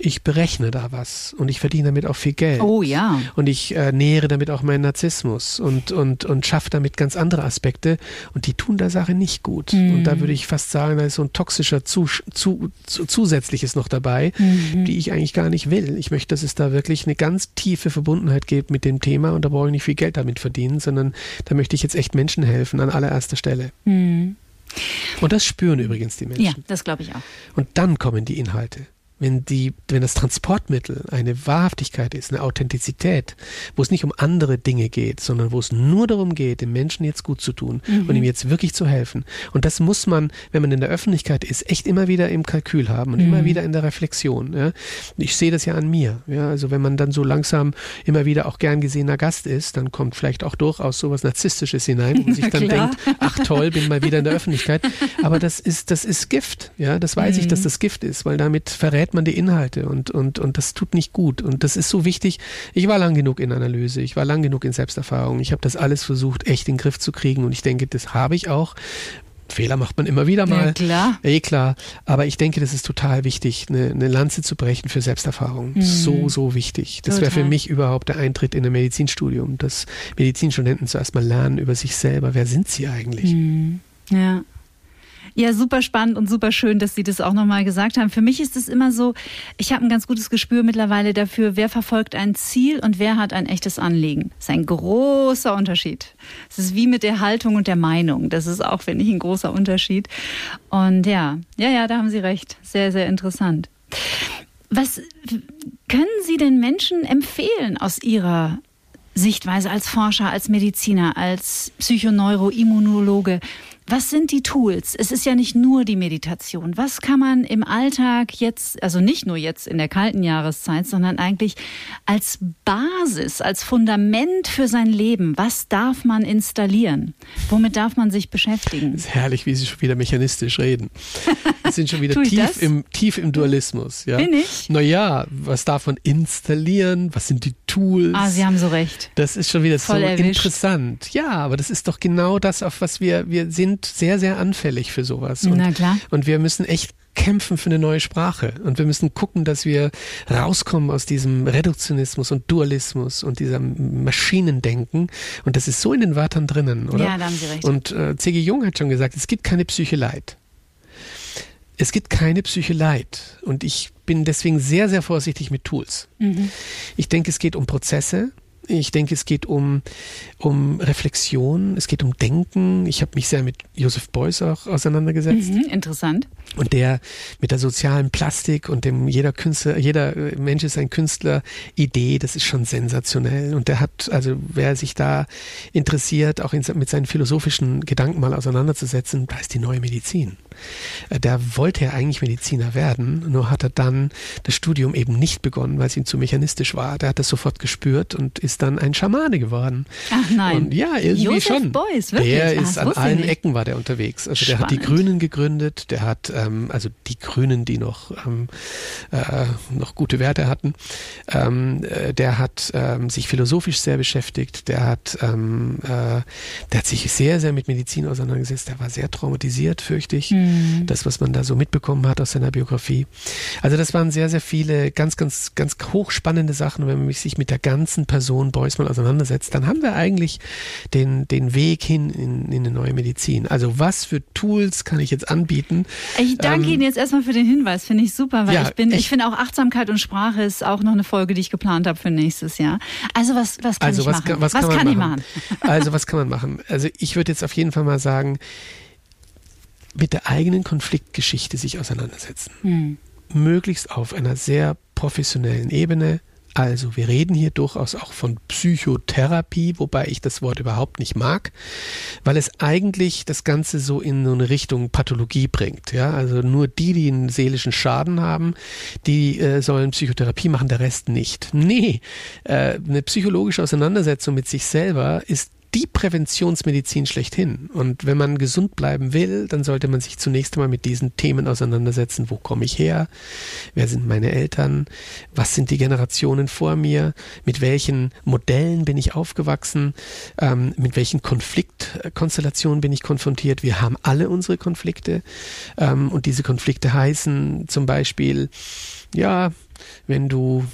Speaker 3: ich berechne da was und ich verdiene damit auch viel Geld.
Speaker 2: Oh ja.
Speaker 3: Und ich äh, nähere damit auch meinen Narzissmus und, und, und schaffe damit ganz andere Aspekte und die tun der Sache nicht gut. Mhm. Und da würde ich fast sagen, da ist so ein toxischer zu, zu, zu, Zusätzliches noch dabei, mhm. die ich eigentlich gar nicht will. Ich möchte, dass es da wirklich eine ganz tiefe Verbundenheit gibt mit dem Thema und da brauche ich nicht viel Geld damit verdienen, sondern da möchte ich jetzt echt Menschen helfen an allererster Stelle. Mhm. Und das spüren übrigens die Menschen.
Speaker 2: Ja, das glaube ich auch.
Speaker 3: Und dann kommen die Inhalte wenn, die, wenn das Transportmittel eine Wahrhaftigkeit ist, eine Authentizität, wo es nicht um andere Dinge geht, sondern wo es nur darum geht, dem Menschen jetzt gut zu tun mhm. und ihm jetzt wirklich zu helfen. Und das muss man, wenn man in der Öffentlichkeit ist, echt immer wieder im Kalkül haben und mhm. immer wieder in der Reflexion. Ja. Ich sehe das ja an mir. Ja. Also wenn man dann so langsam immer wieder auch gern gesehener Gast ist, dann kommt vielleicht auch durchaus sowas Narzisstisches hinein, wo man sich dann denkt, ach toll, bin mal wieder in der Öffentlichkeit. Aber das ist, das ist Gift. Ja, das weiß mhm. ich, dass das Gift ist, weil damit verrät man die Inhalte und, und, und das tut nicht gut. Und das ist so wichtig. Ich war lang genug in Analyse, ich war lang genug in Selbsterfahrung. Ich habe das alles versucht, echt in den Griff zu kriegen und ich denke, das habe ich auch. Fehler macht man immer wieder mal. Ja,
Speaker 2: klar.
Speaker 3: Eh klar. Aber ich denke, das ist total wichtig, eine, eine Lanze zu brechen für Selbsterfahrung. Mhm. So, so wichtig. Das wäre für mich überhaupt der Eintritt in ein Medizinstudium, dass Medizinstudenten zuerst mal lernen über sich selber. Wer sind sie eigentlich?
Speaker 2: Mhm. Ja. Ja, super spannend und super schön, dass Sie das auch nochmal gesagt haben. Für mich ist es immer so, ich habe ein ganz gutes Gespür mittlerweile dafür, wer verfolgt ein Ziel und wer hat ein echtes Anliegen. Das ist ein großer Unterschied. Es ist wie mit der Haltung und der Meinung. Das ist auch, finde ich, ein großer Unterschied. Und ja, ja, ja, da haben Sie recht. Sehr, sehr interessant. Was können Sie den Menschen empfehlen aus Ihrer Sichtweise als Forscher, als Mediziner, als Psychoneuroimmunologe. Was sind die Tools? Es ist ja nicht nur die Meditation. Was kann man im Alltag jetzt, also nicht nur jetzt in der kalten Jahreszeit, sondern eigentlich als Basis, als Fundament für sein Leben, was darf man installieren? Womit darf man sich beschäftigen?
Speaker 3: Es ist herrlich, wie Sie schon wieder mechanistisch reden. Wir sind schon wieder tief, im, tief im Dualismus. Ja?
Speaker 2: Bin ich?
Speaker 3: Naja, was darf man installieren? Was sind die Tools?
Speaker 2: Ah, Sie haben so recht.
Speaker 3: Das ist schon wieder
Speaker 2: Voll
Speaker 3: so
Speaker 2: erwischt.
Speaker 3: interessant. Ja, aber das ist doch genau das, auf was wir, wir sind sehr, sehr anfällig für sowas. Und,
Speaker 2: Na klar.
Speaker 3: und wir müssen echt kämpfen für eine neue Sprache. Und wir müssen gucken, dass wir rauskommen aus diesem Reduktionismus und Dualismus und diesem Maschinendenken. Und das ist so in den Wörtern drinnen, oder?
Speaker 2: Ja, da haben Sie recht.
Speaker 3: Und äh, C.G. Jung hat schon gesagt, es gibt keine Psyche Leid. Es gibt keine Psyche Leid. Und ich bin deswegen sehr, sehr vorsichtig mit Tools.
Speaker 2: Mhm.
Speaker 3: Ich denke, es geht um Prozesse. Ich denke, es geht um, um Reflexion, es geht um Denken. Ich habe mich sehr mit Joseph Beuys auch auseinandergesetzt.
Speaker 2: Mhm, interessant.
Speaker 3: Und der mit der sozialen Plastik und dem jeder Künstler, jeder äh, Mensch ist ein Künstler Idee, das ist schon sensationell. Und der hat, also wer sich da interessiert, auch in, mit seinen philosophischen Gedanken mal auseinanderzusetzen, da ist die neue Medizin. Äh, Der wollte ja eigentlich Mediziner werden, nur hat er dann das Studium eben nicht begonnen, weil es ihm zu mechanistisch war. Der hat das sofort gespürt und ist dann ein Schamane geworden.
Speaker 2: Ach nein.
Speaker 3: Und ja, irgendwie
Speaker 2: Joseph
Speaker 3: schon.
Speaker 2: Beuys, wirklich?
Speaker 3: Der
Speaker 2: Ah,
Speaker 3: ist an allen
Speaker 2: nicht.
Speaker 3: Ecken war der unterwegs. Also der hat die
Speaker 2: Spannend.
Speaker 3: Grünen gegründet, der hat ähm, also die Grünen, die noch ähm, äh, noch gute Werte hatten. Ähm, äh, der hat ähm, sich philosophisch sehr beschäftigt. Der hat ähm, äh, der hat sich sehr sehr mit Medizin auseinandergesetzt. Der war sehr traumatisiert, fürchte ich.
Speaker 2: Mhm.
Speaker 3: Das, was man da so mitbekommen hat aus seiner Biografie. Also das waren sehr sehr viele ganz ganz ganz hochspannende Sachen. Wenn man sich mit der ganzen Person Beuys mal auseinandersetzt, dann haben wir eigentlich den den Weg hin in, in eine neue Medizin. Also was für Tools kann ich jetzt anbieten?
Speaker 2: Ich danke
Speaker 3: Ähm,
Speaker 2: Ihnen jetzt erstmal für den Hinweis, finde ich super, weil
Speaker 3: ja,
Speaker 2: ich bin, ich,
Speaker 3: ich-
Speaker 2: finde auch Achtsamkeit und Sprache ist auch noch eine Folge, die ich geplant habe für nächstes Jahr. Also was, was kann
Speaker 3: Also
Speaker 2: ich
Speaker 3: was,
Speaker 2: machen?
Speaker 3: kann- was, kann, man
Speaker 2: kann ich
Speaker 3: machen?
Speaker 2: machen?
Speaker 3: Also was kann man machen? Also ich würde jetzt auf jeden Fall mal sagen, mit der eigenen Konfliktgeschichte sich auseinandersetzen.
Speaker 2: Hm.
Speaker 3: Möglichst auf einer sehr professionellen Ebene. Also wir reden hier durchaus auch von Psychotherapie, wobei ich das Wort überhaupt nicht mag, weil es eigentlich das Ganze so in so eine Richtung Pathologie bringt. Ja, also nur die, die einen seelischen Schaden haben, die äh, sollen Psychotherapie machen, der Rest nicht. Nee, äh, eine psychologische Auseinandersetzung mit sich selber ist die Präventionsmedizin schlechthin. Und wenn man gesund bleiben will, dann sollte man sich zunächst einmal mit diesen Themen auseinandersetzen. Wo komme ich her? Wer sind meine Eltern? Was sind die Generationen vor mir? Mit welchen Modellen bin ich aufgewachsen? Ähm, mit welchen Konfliktkonstellationen bin ich konfrontiert? Wir haben alle unsere Konflikte. Ähm, und diese Konflikte heißen zum Beispiel, ja, wenn du,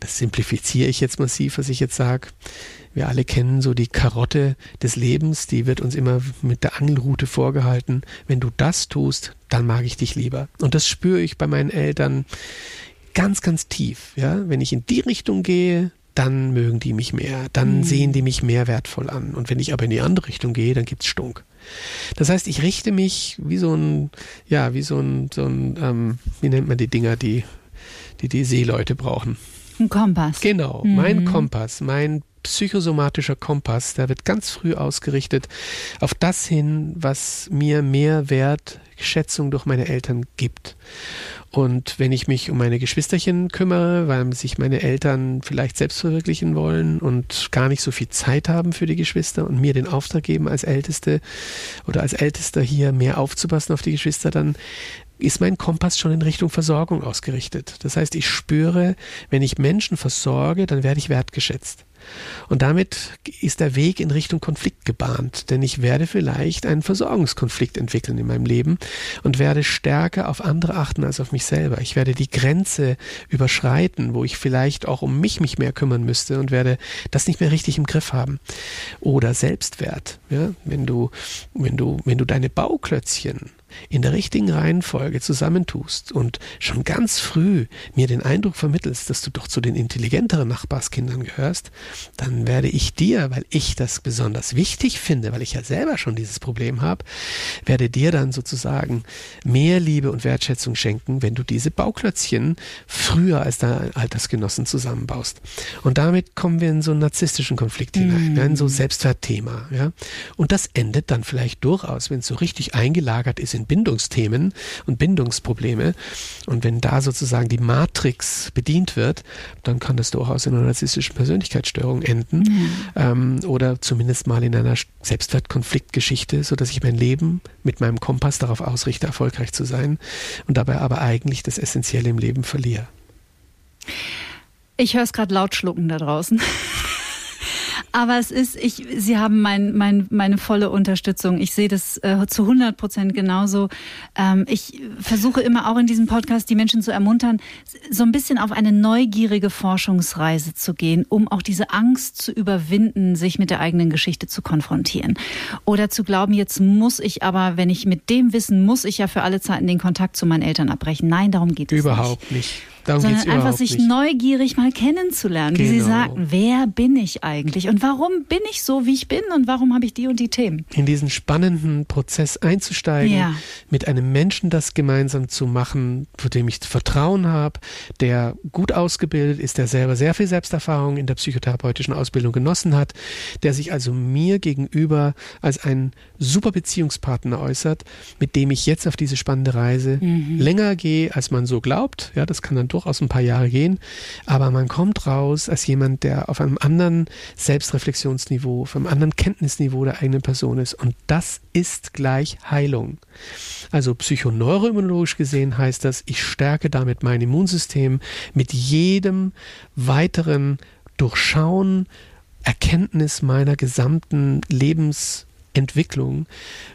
Speaker 3: das simplifiziere ich jetzt massiv, was ich jetzt sage, wir alle kennen so die Karotte des Lebens, die wird uns immer mit der Angelrute vorgehalten. Wenn du das tust, dann mag ich dich lieber. Und das spüre ich bei meinen Eltern ganz, ganz tief. Ja, wenn ich in die Richtung gehe, dann mögen die mich mehr, dann
Speaker 2: Mhm.
Speaker 3: sehen die mich mehr wertvoll an. Und wenn ich aber in die andere Richtung gehe, dann gibt's Stunk. Das heißt, ich richte mich wie so ein, ja, wie so ein, so ein, ähm, wie nennt man die Dinger, die, die die Seeleute brauchen.
Speaker 2: Ein Kompass.
Speaker 3: Genau, mein Kompass, mein psychosomatischer Kompass, der wird ganz früh ausgerichtet auf das hin, was mir mehr Wertschätzung durch meine Eltern gibt. Und wenn ich mich um meine Geschwisterchen kümmere, weil sich meine Eltern vielleicht selbst verwirklichen wollen und gar nicht so viel Zeit haben für die Geschwister und mir den Auftrag geben, als Älteste oder als Ältester hier mehr aufzupassen auf die Geschwister, dann ist mein Kompass schon in Richtung Versorgung ausgerichtet. Das heißt, ich spüre, wenn ich Menschen versorge, dann werde ich wertgeschätzt. Und damit ist der Weg in Richtung Konflikt gebahnt, denn ich werde vielleicht einen Versorgungskonflikt entwickeln in meinem Leben und werde stärker auf andere achten als auf mich selber. Ich werde die Grenze überschreiten, wo ich vielleicht auch um mich mich mehr kümmern müsste und werde das nicht mehr richtig im Griff haben. Oder Selbstwert, ja, wenn du, wenn du, wenn du deine Bauklötzchen in der richtigen Reihenfolge zusammentust und schon ganz früh mir den Eindruck vermittelst, dass du doch zu den intelligenteren Nachbarskindern gehörst, dann werde ich dir, weil ich das besonders wichtig finde, weil ich ja selber schon dieses Problem habe, werde dir dann sozusagen mehr Liebe und Wertschätzung schenken, wenn du diese Bauklötzchen früher als deine Altersgenossen zusammenbaust. Und damit kommen wir in so einen narzisstischen Konflikt hinein, mm. in so Selbstwertthema. Ja? Und das endet dann vielleicht durchaus, wenn es so richtig eingelagert ist in Bindungsthemen und Bindungsprobleme. Und wenn da sozusagen die Matrix bedient wird, dann kann das durchaus in einer narzisstischen Persönlichkeitsstörung enden. Mm. Ähm, oder zumindest mal in einer Selbstwertkonfliktgeschichte, sodass ich mein Leben mit meinem Kompass darauf ausrichte, erfolgreich zu sein und dabei aber eigentlich das Essentielle im Leben verliere.
Speaker 2: Ich höre es gerade laut schlucken da draußen. Aber es ist, ich, Sie haben mein, mein, meine volle Unterstützung. Ich sehe das äh, zu 100 Prozent genauso. Ähm, ich versuche immer auch in diesem Podcast die Menschen zu ermuntern, so ein bisschen auf eine neugierige Forschungsreise zu gehen, um auch diese Angst zu überwinden, sich mit der eigenen Geschichte zu konfrontieren. Oder zu glauben, jetzt muss ich aber, wenn ich mit dem Wissen, muss ich ja für alle Zeiten den Kontakt zu meinen Eltern abbrechen. Nein, darum geht es
Speaker 3: Überhaupt
Speaker 2: nicht. Darum sondern einfach sich nicht. neugierig mal kennenzulernen, genau. wie Sie genau. sagten, wer bin ich eigentlich und warum bin ich so, wie ich bin und warum habe ich die und die Themen?
Speaker 3: In diesen spannenden Prozess einzusteigen, ja. mit einem Menschen das gemeinsam zu machen, für dem ich Vertrauen habe, der gut ausgebildet ist, der selber sehr viel Selbsterfahrung in der psychotherapeutischen Ausbildung genossen hat, der sich also mir gegenüber als ein super Beziehungspartner äußert, mit dem ich jetzt auf diese spannende Reise mhm. länger gehe, als man so glaubt. Ja, das kann dann durchaus ein paar Jahre gehen, aber man kommt raus als jemand, der auf einem anderen Selbstreflexionsniveau, auf einem anderen Kenntnisniveau der eigenen Person ist. Und das ist gleich Heilung. Also psychoneuroimmunologisch gesehen heißt das, ich stärke damit mein Immunsystem mit jedem weiteren Durchschauen, Erkenntnis meiner gesamten Lebensentwicklung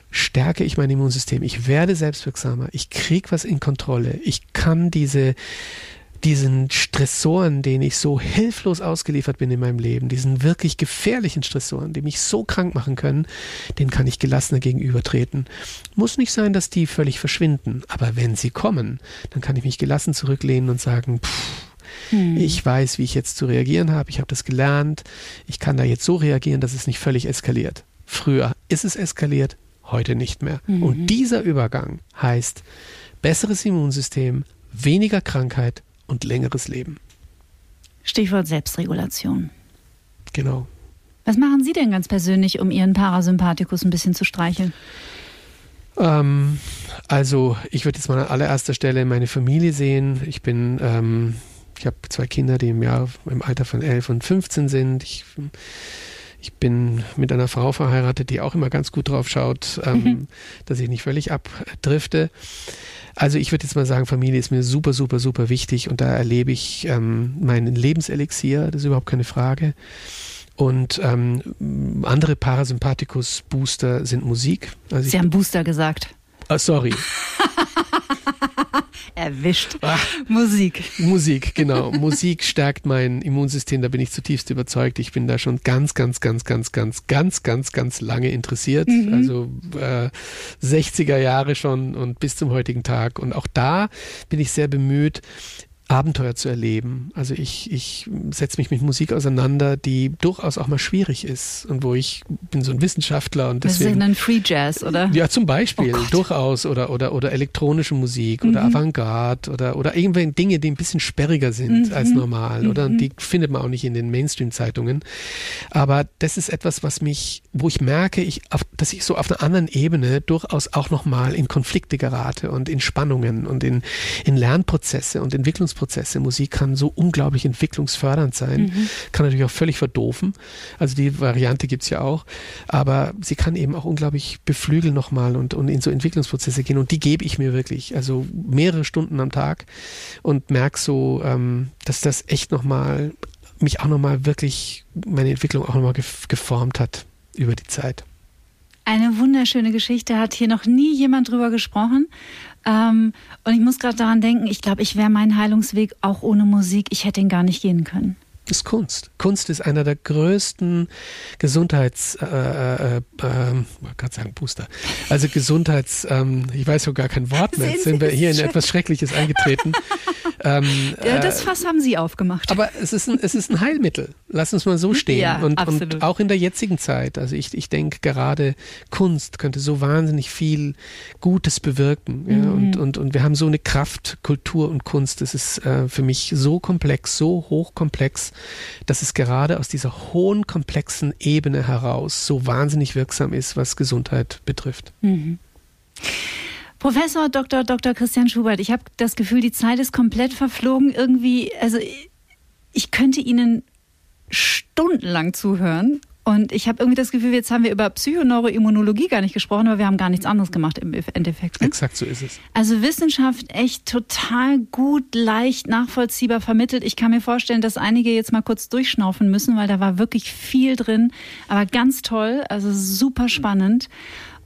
Speaker 3: stärke ich mein Immunsystem. Ich werde selbstwirksamer. Ich kriege was in Kontrolle. Ich kann diese diesen Stressoren, denen ich so hilflos ausgeliefert bin in meinem Leben, diesen wirklich gefährlichen Stressoren, die mich so krank machen können, denen kann ich gelassener gegenübertreten. Muss nicht sein, dass die völlig verschwinden, aber wenn sie kommen, dann kann ich mich gelassen zurücklehnen und sagen, pff, hm. ich weiß, wie ich jetzt zu reagieren habe, ich habe das gelernt, ich kann da jetzt so reagieren, dass es nicht völlig eskaliert. Früher ist es eskaliert, heute nicht mehr. Mhm. Und dieser Übergang heißt besseres Immunsystem, weniger Krankheit und längeres Leben.
Speaker 2: Stichwort Selbstregulation.
Speaker 3: Genau.
Speaker 2: Was machen Sie denn ganz persönlich, um Ihren Parasympathikus ein bisschen zu streicheln?
Speaker 3: Ähm, also ich würde jetzt mal an allererster Stelle meine Familie sehen. Ich bin, ähm, ich habe zwei Kinder, die im Jahr im Alter von 11 und 15 sind. Ich ich bin mit einer Frau verheiratet, die auch immer ganz gut drauf schaut, ähm, mhm. dass ich nicht völlig abdrifte. Also ich würde jetzt mal sagen, Familie ist mir super, super, super wichtig und da erlebe ich ähm, meinen Lebenselixier, das ist überhaupt keine Frage. Und ähm, andere Parasympathikus-Booster sind Musik.
Speaker 2: Also Sie haben Booster gesagt.
Speaker 3: Oh, sorry.
Speaker 2: Erwischt. Ach, Musik.
Speaker 3: Musik, genau. Musik stärkt mein Immunsystem, da bin ich zutiefst überzeugt. Ich bin da schon ganz, ganz, ganz, ganz, ganz, ganz, ganz, ganz lange interessiert. Mhm. Also äh, 60er Jahre schon und bis zum heutigen Tag. Und auch da bin ich sehr bemüht, Abenteuer zu erleben. Also ich, ich setze mich mit Musik auseinander, die durchaus auch mal schwierig ist und wo ich bin so ein Wissenschaftler und deswegen.
Speaker 2: Das ist dann Free Jazz, oder?
Speaker 3: Ja, zum Beispiel, oh durchaus oder oder oder elektronische Musik mhm. oder Avantgarde oder oder irgendwelche Dinge, die ein bisschen sperriger sind mhm. als normal oder mhm. die findet man auch nicht in den Mainstream-Zeitungen. Aber das ist etwas, was mich, wo ich merke, ich, auf, dass ich so auf einer anderen Ebene durchaus auch noch mal in Konflikte gerate und in Spannungen und in in Lernprozesse und Entwicklungsprozesse Entwicklungsprozesse. Musik kann so unglaublich entwicklungsfördernd sein, mhm. kann natürlich auch völlig verdoofen. Also die Variante gibt es ja auch. Aber sie kann eben auch unglaublich beflügeln nochmal und, und in so Entwicklungsprozesse gehen. Und die gebe ich mir wirklich. Also mehrere Stunden am Tag und merke so, ähm, dass das echt nochmal mich auch nochmal wirklich, meine Entwicklung auch nochmal geformt hat über die Zeit.
Speaker 2: Eine wunderschöne Geschichte, hat hier noch nie jemand drüber gesprochen. Ähm, und ich muss gerade daran denken, ich glaube, ich wäre meinen Heilungsweg auch ohne Musik, ich hätte ihn gar nicht gehen können.
Speaker 3: ist Kunst. Kunst ist einer der größten Gesundheits, äh, äh, äh, gerade sagen Booster, also Gesundheits, ähm, ich weiß sogar kein Wort mehr, jetzt sind wir hier in etwas Schreckliches eingetreten.
Speaker 2: ähm, ja, das äh, Fass haben Sie aufgemacht.
Speaker 3: Aber es ist ein, es ist ein Heilmittel. Lass uns mal so stehen. Ja, und, absolut. und auch in der jetzigen Zeit. Also ich, ich denke gerade Kunst könnte so wahnsinnig viel Gutes bewirken. Ja? Mhm. Und, und, und wir haben so eine Kraft, Kultur und Kunst. Das ist äh, für mich so komplex, so hochkomplex, dass es gerade aus dieser hohen, komplexen Ebene heraus so wahnsinnig wirksam ist, was Gesundheit betrifft. Mhm.
Speaker 2: Professor Dr. Dr. Christian Schubert, ich habe das Gefühl, die Zeit ist komplett verflogen. Irgendwie, also ich könnte Ihnen stundenlang zuhören. Und ich habe irgendwie das Gefühl, jetzt haben wir über Psychoneuroimmunologie gar nicht gesprochen, aber wir haben gar nichts anderes gemacht im Endeffekt.
Speaker 3: Ne? Exakt so ist es.
Speaker 2: Also Wissenschaft echt total gut, leicht, nachvollziehbar vermittelt. Ich kann mir vorstellen, dass einige jetzt mal kurz durchschnaufen müssen, weil da war wirklich viel drin. Aber ganz toll, also super spannend.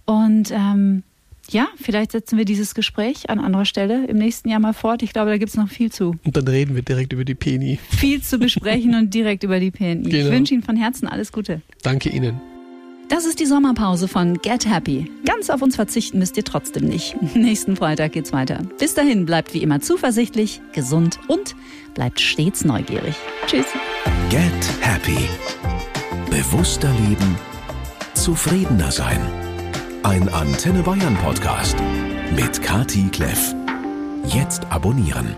Speaker 2: Und ähm, ja, vielleicht setzen wir dieses Gespräch an anderer Stelle im nächsten Jahr mal fort. Ich glaube, da gibt es noch viel zu.
Speaker 3: Und dann reden wir direkt über die PNI.
Speaker 2: Viel zu besprechen und direkt über die PNI. Genau. Ich wünsche Ihnen von Herzen alles Gute.
Speaker 3: Danke Ihnen.
Speaker 2: Das ist die Sommerpause von Get Happy. Ganz auf uns verzichten müsst ihr trotzdem nicht. Nächsten Freitag geht's weiter. Bis dahin bleibt wie immer zuversichtlich, gesund und bleibt stets neugierig. Tschüss.
Speaker 1: Get Happy. Bewusster leben, zufriedener sein. Ein Antenne Bayern Podcast mit Kati Kleff. Jetzt abonnieren.